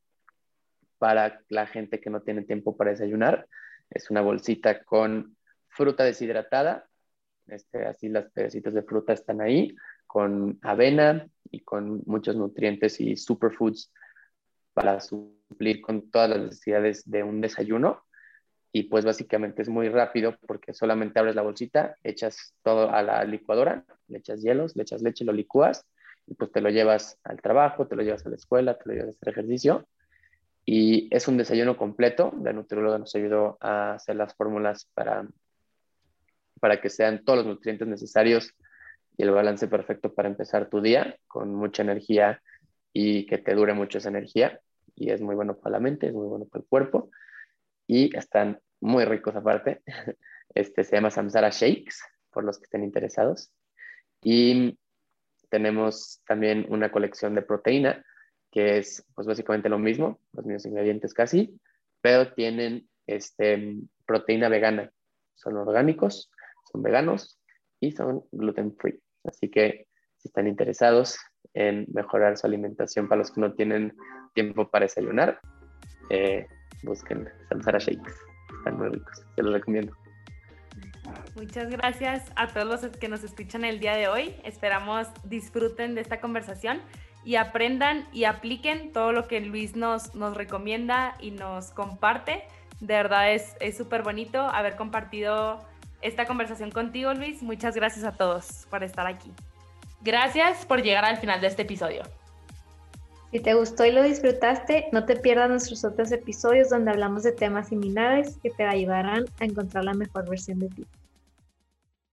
para la gente que no tiene tiempo para desayunar. Es una bolsita con fruta deshidratada, este, así las pedacitos de fruta están ahí, con avena y con muchos nutrientes y superfoods para suplir con todas las necesidades de un desayuno. Y pues básicamente es muy rápido porque solamente abres la bolsita, echas todo a la licuadora, le echas hielos, le echas leche, lo licúas y pues te lo llevas al trabajo, te lo llevas a la escuela, te lo llevas a hacer ejercicio. Y es un desayuno completo. La nutrióloga nos ayudó a hacer las fórmulas para para que sean todos los nutrientes necesarios y el balance perfecto para empezar tu día con mucha energía y que te dure mucho esa energía. Y es muy bueno para la mente, es muy bueno para el cuerpo. Y están muy ricos aparte. Este se llama Samsara Shakes, por los que estén interesados. Y tenemos también una colección de proteína, que es pues básicamente lo mismo, los mismos ingredientes casi, pero tienen este, proteína vegana. Son orgánicos son veganos y son gluten free. Así que si están interesados en mejorar su alimentación para los que no tienen tiempo para desayunar, eh, busquen Samsara Shakes. Están muy ricos, se los recomiendo. Muchas gracias a todos los que nos escuchan el día de hoy. Esperamos disfruten de esta conversación y aprendan y apliquen todo lo que Luis nos, nos recomienda y nos comparte. De verdad es súper bonito haber compartido esta conversación contigo, Luis. Muchas gracias a todos por estar aquí. Gracias por llegar al final de este episodio. Si te gustó y lo disfrutaste, no te pierdas nuestros otros episodios donde hablamos de temas similares que te ayudarán a encontrar la mejor versión de ti.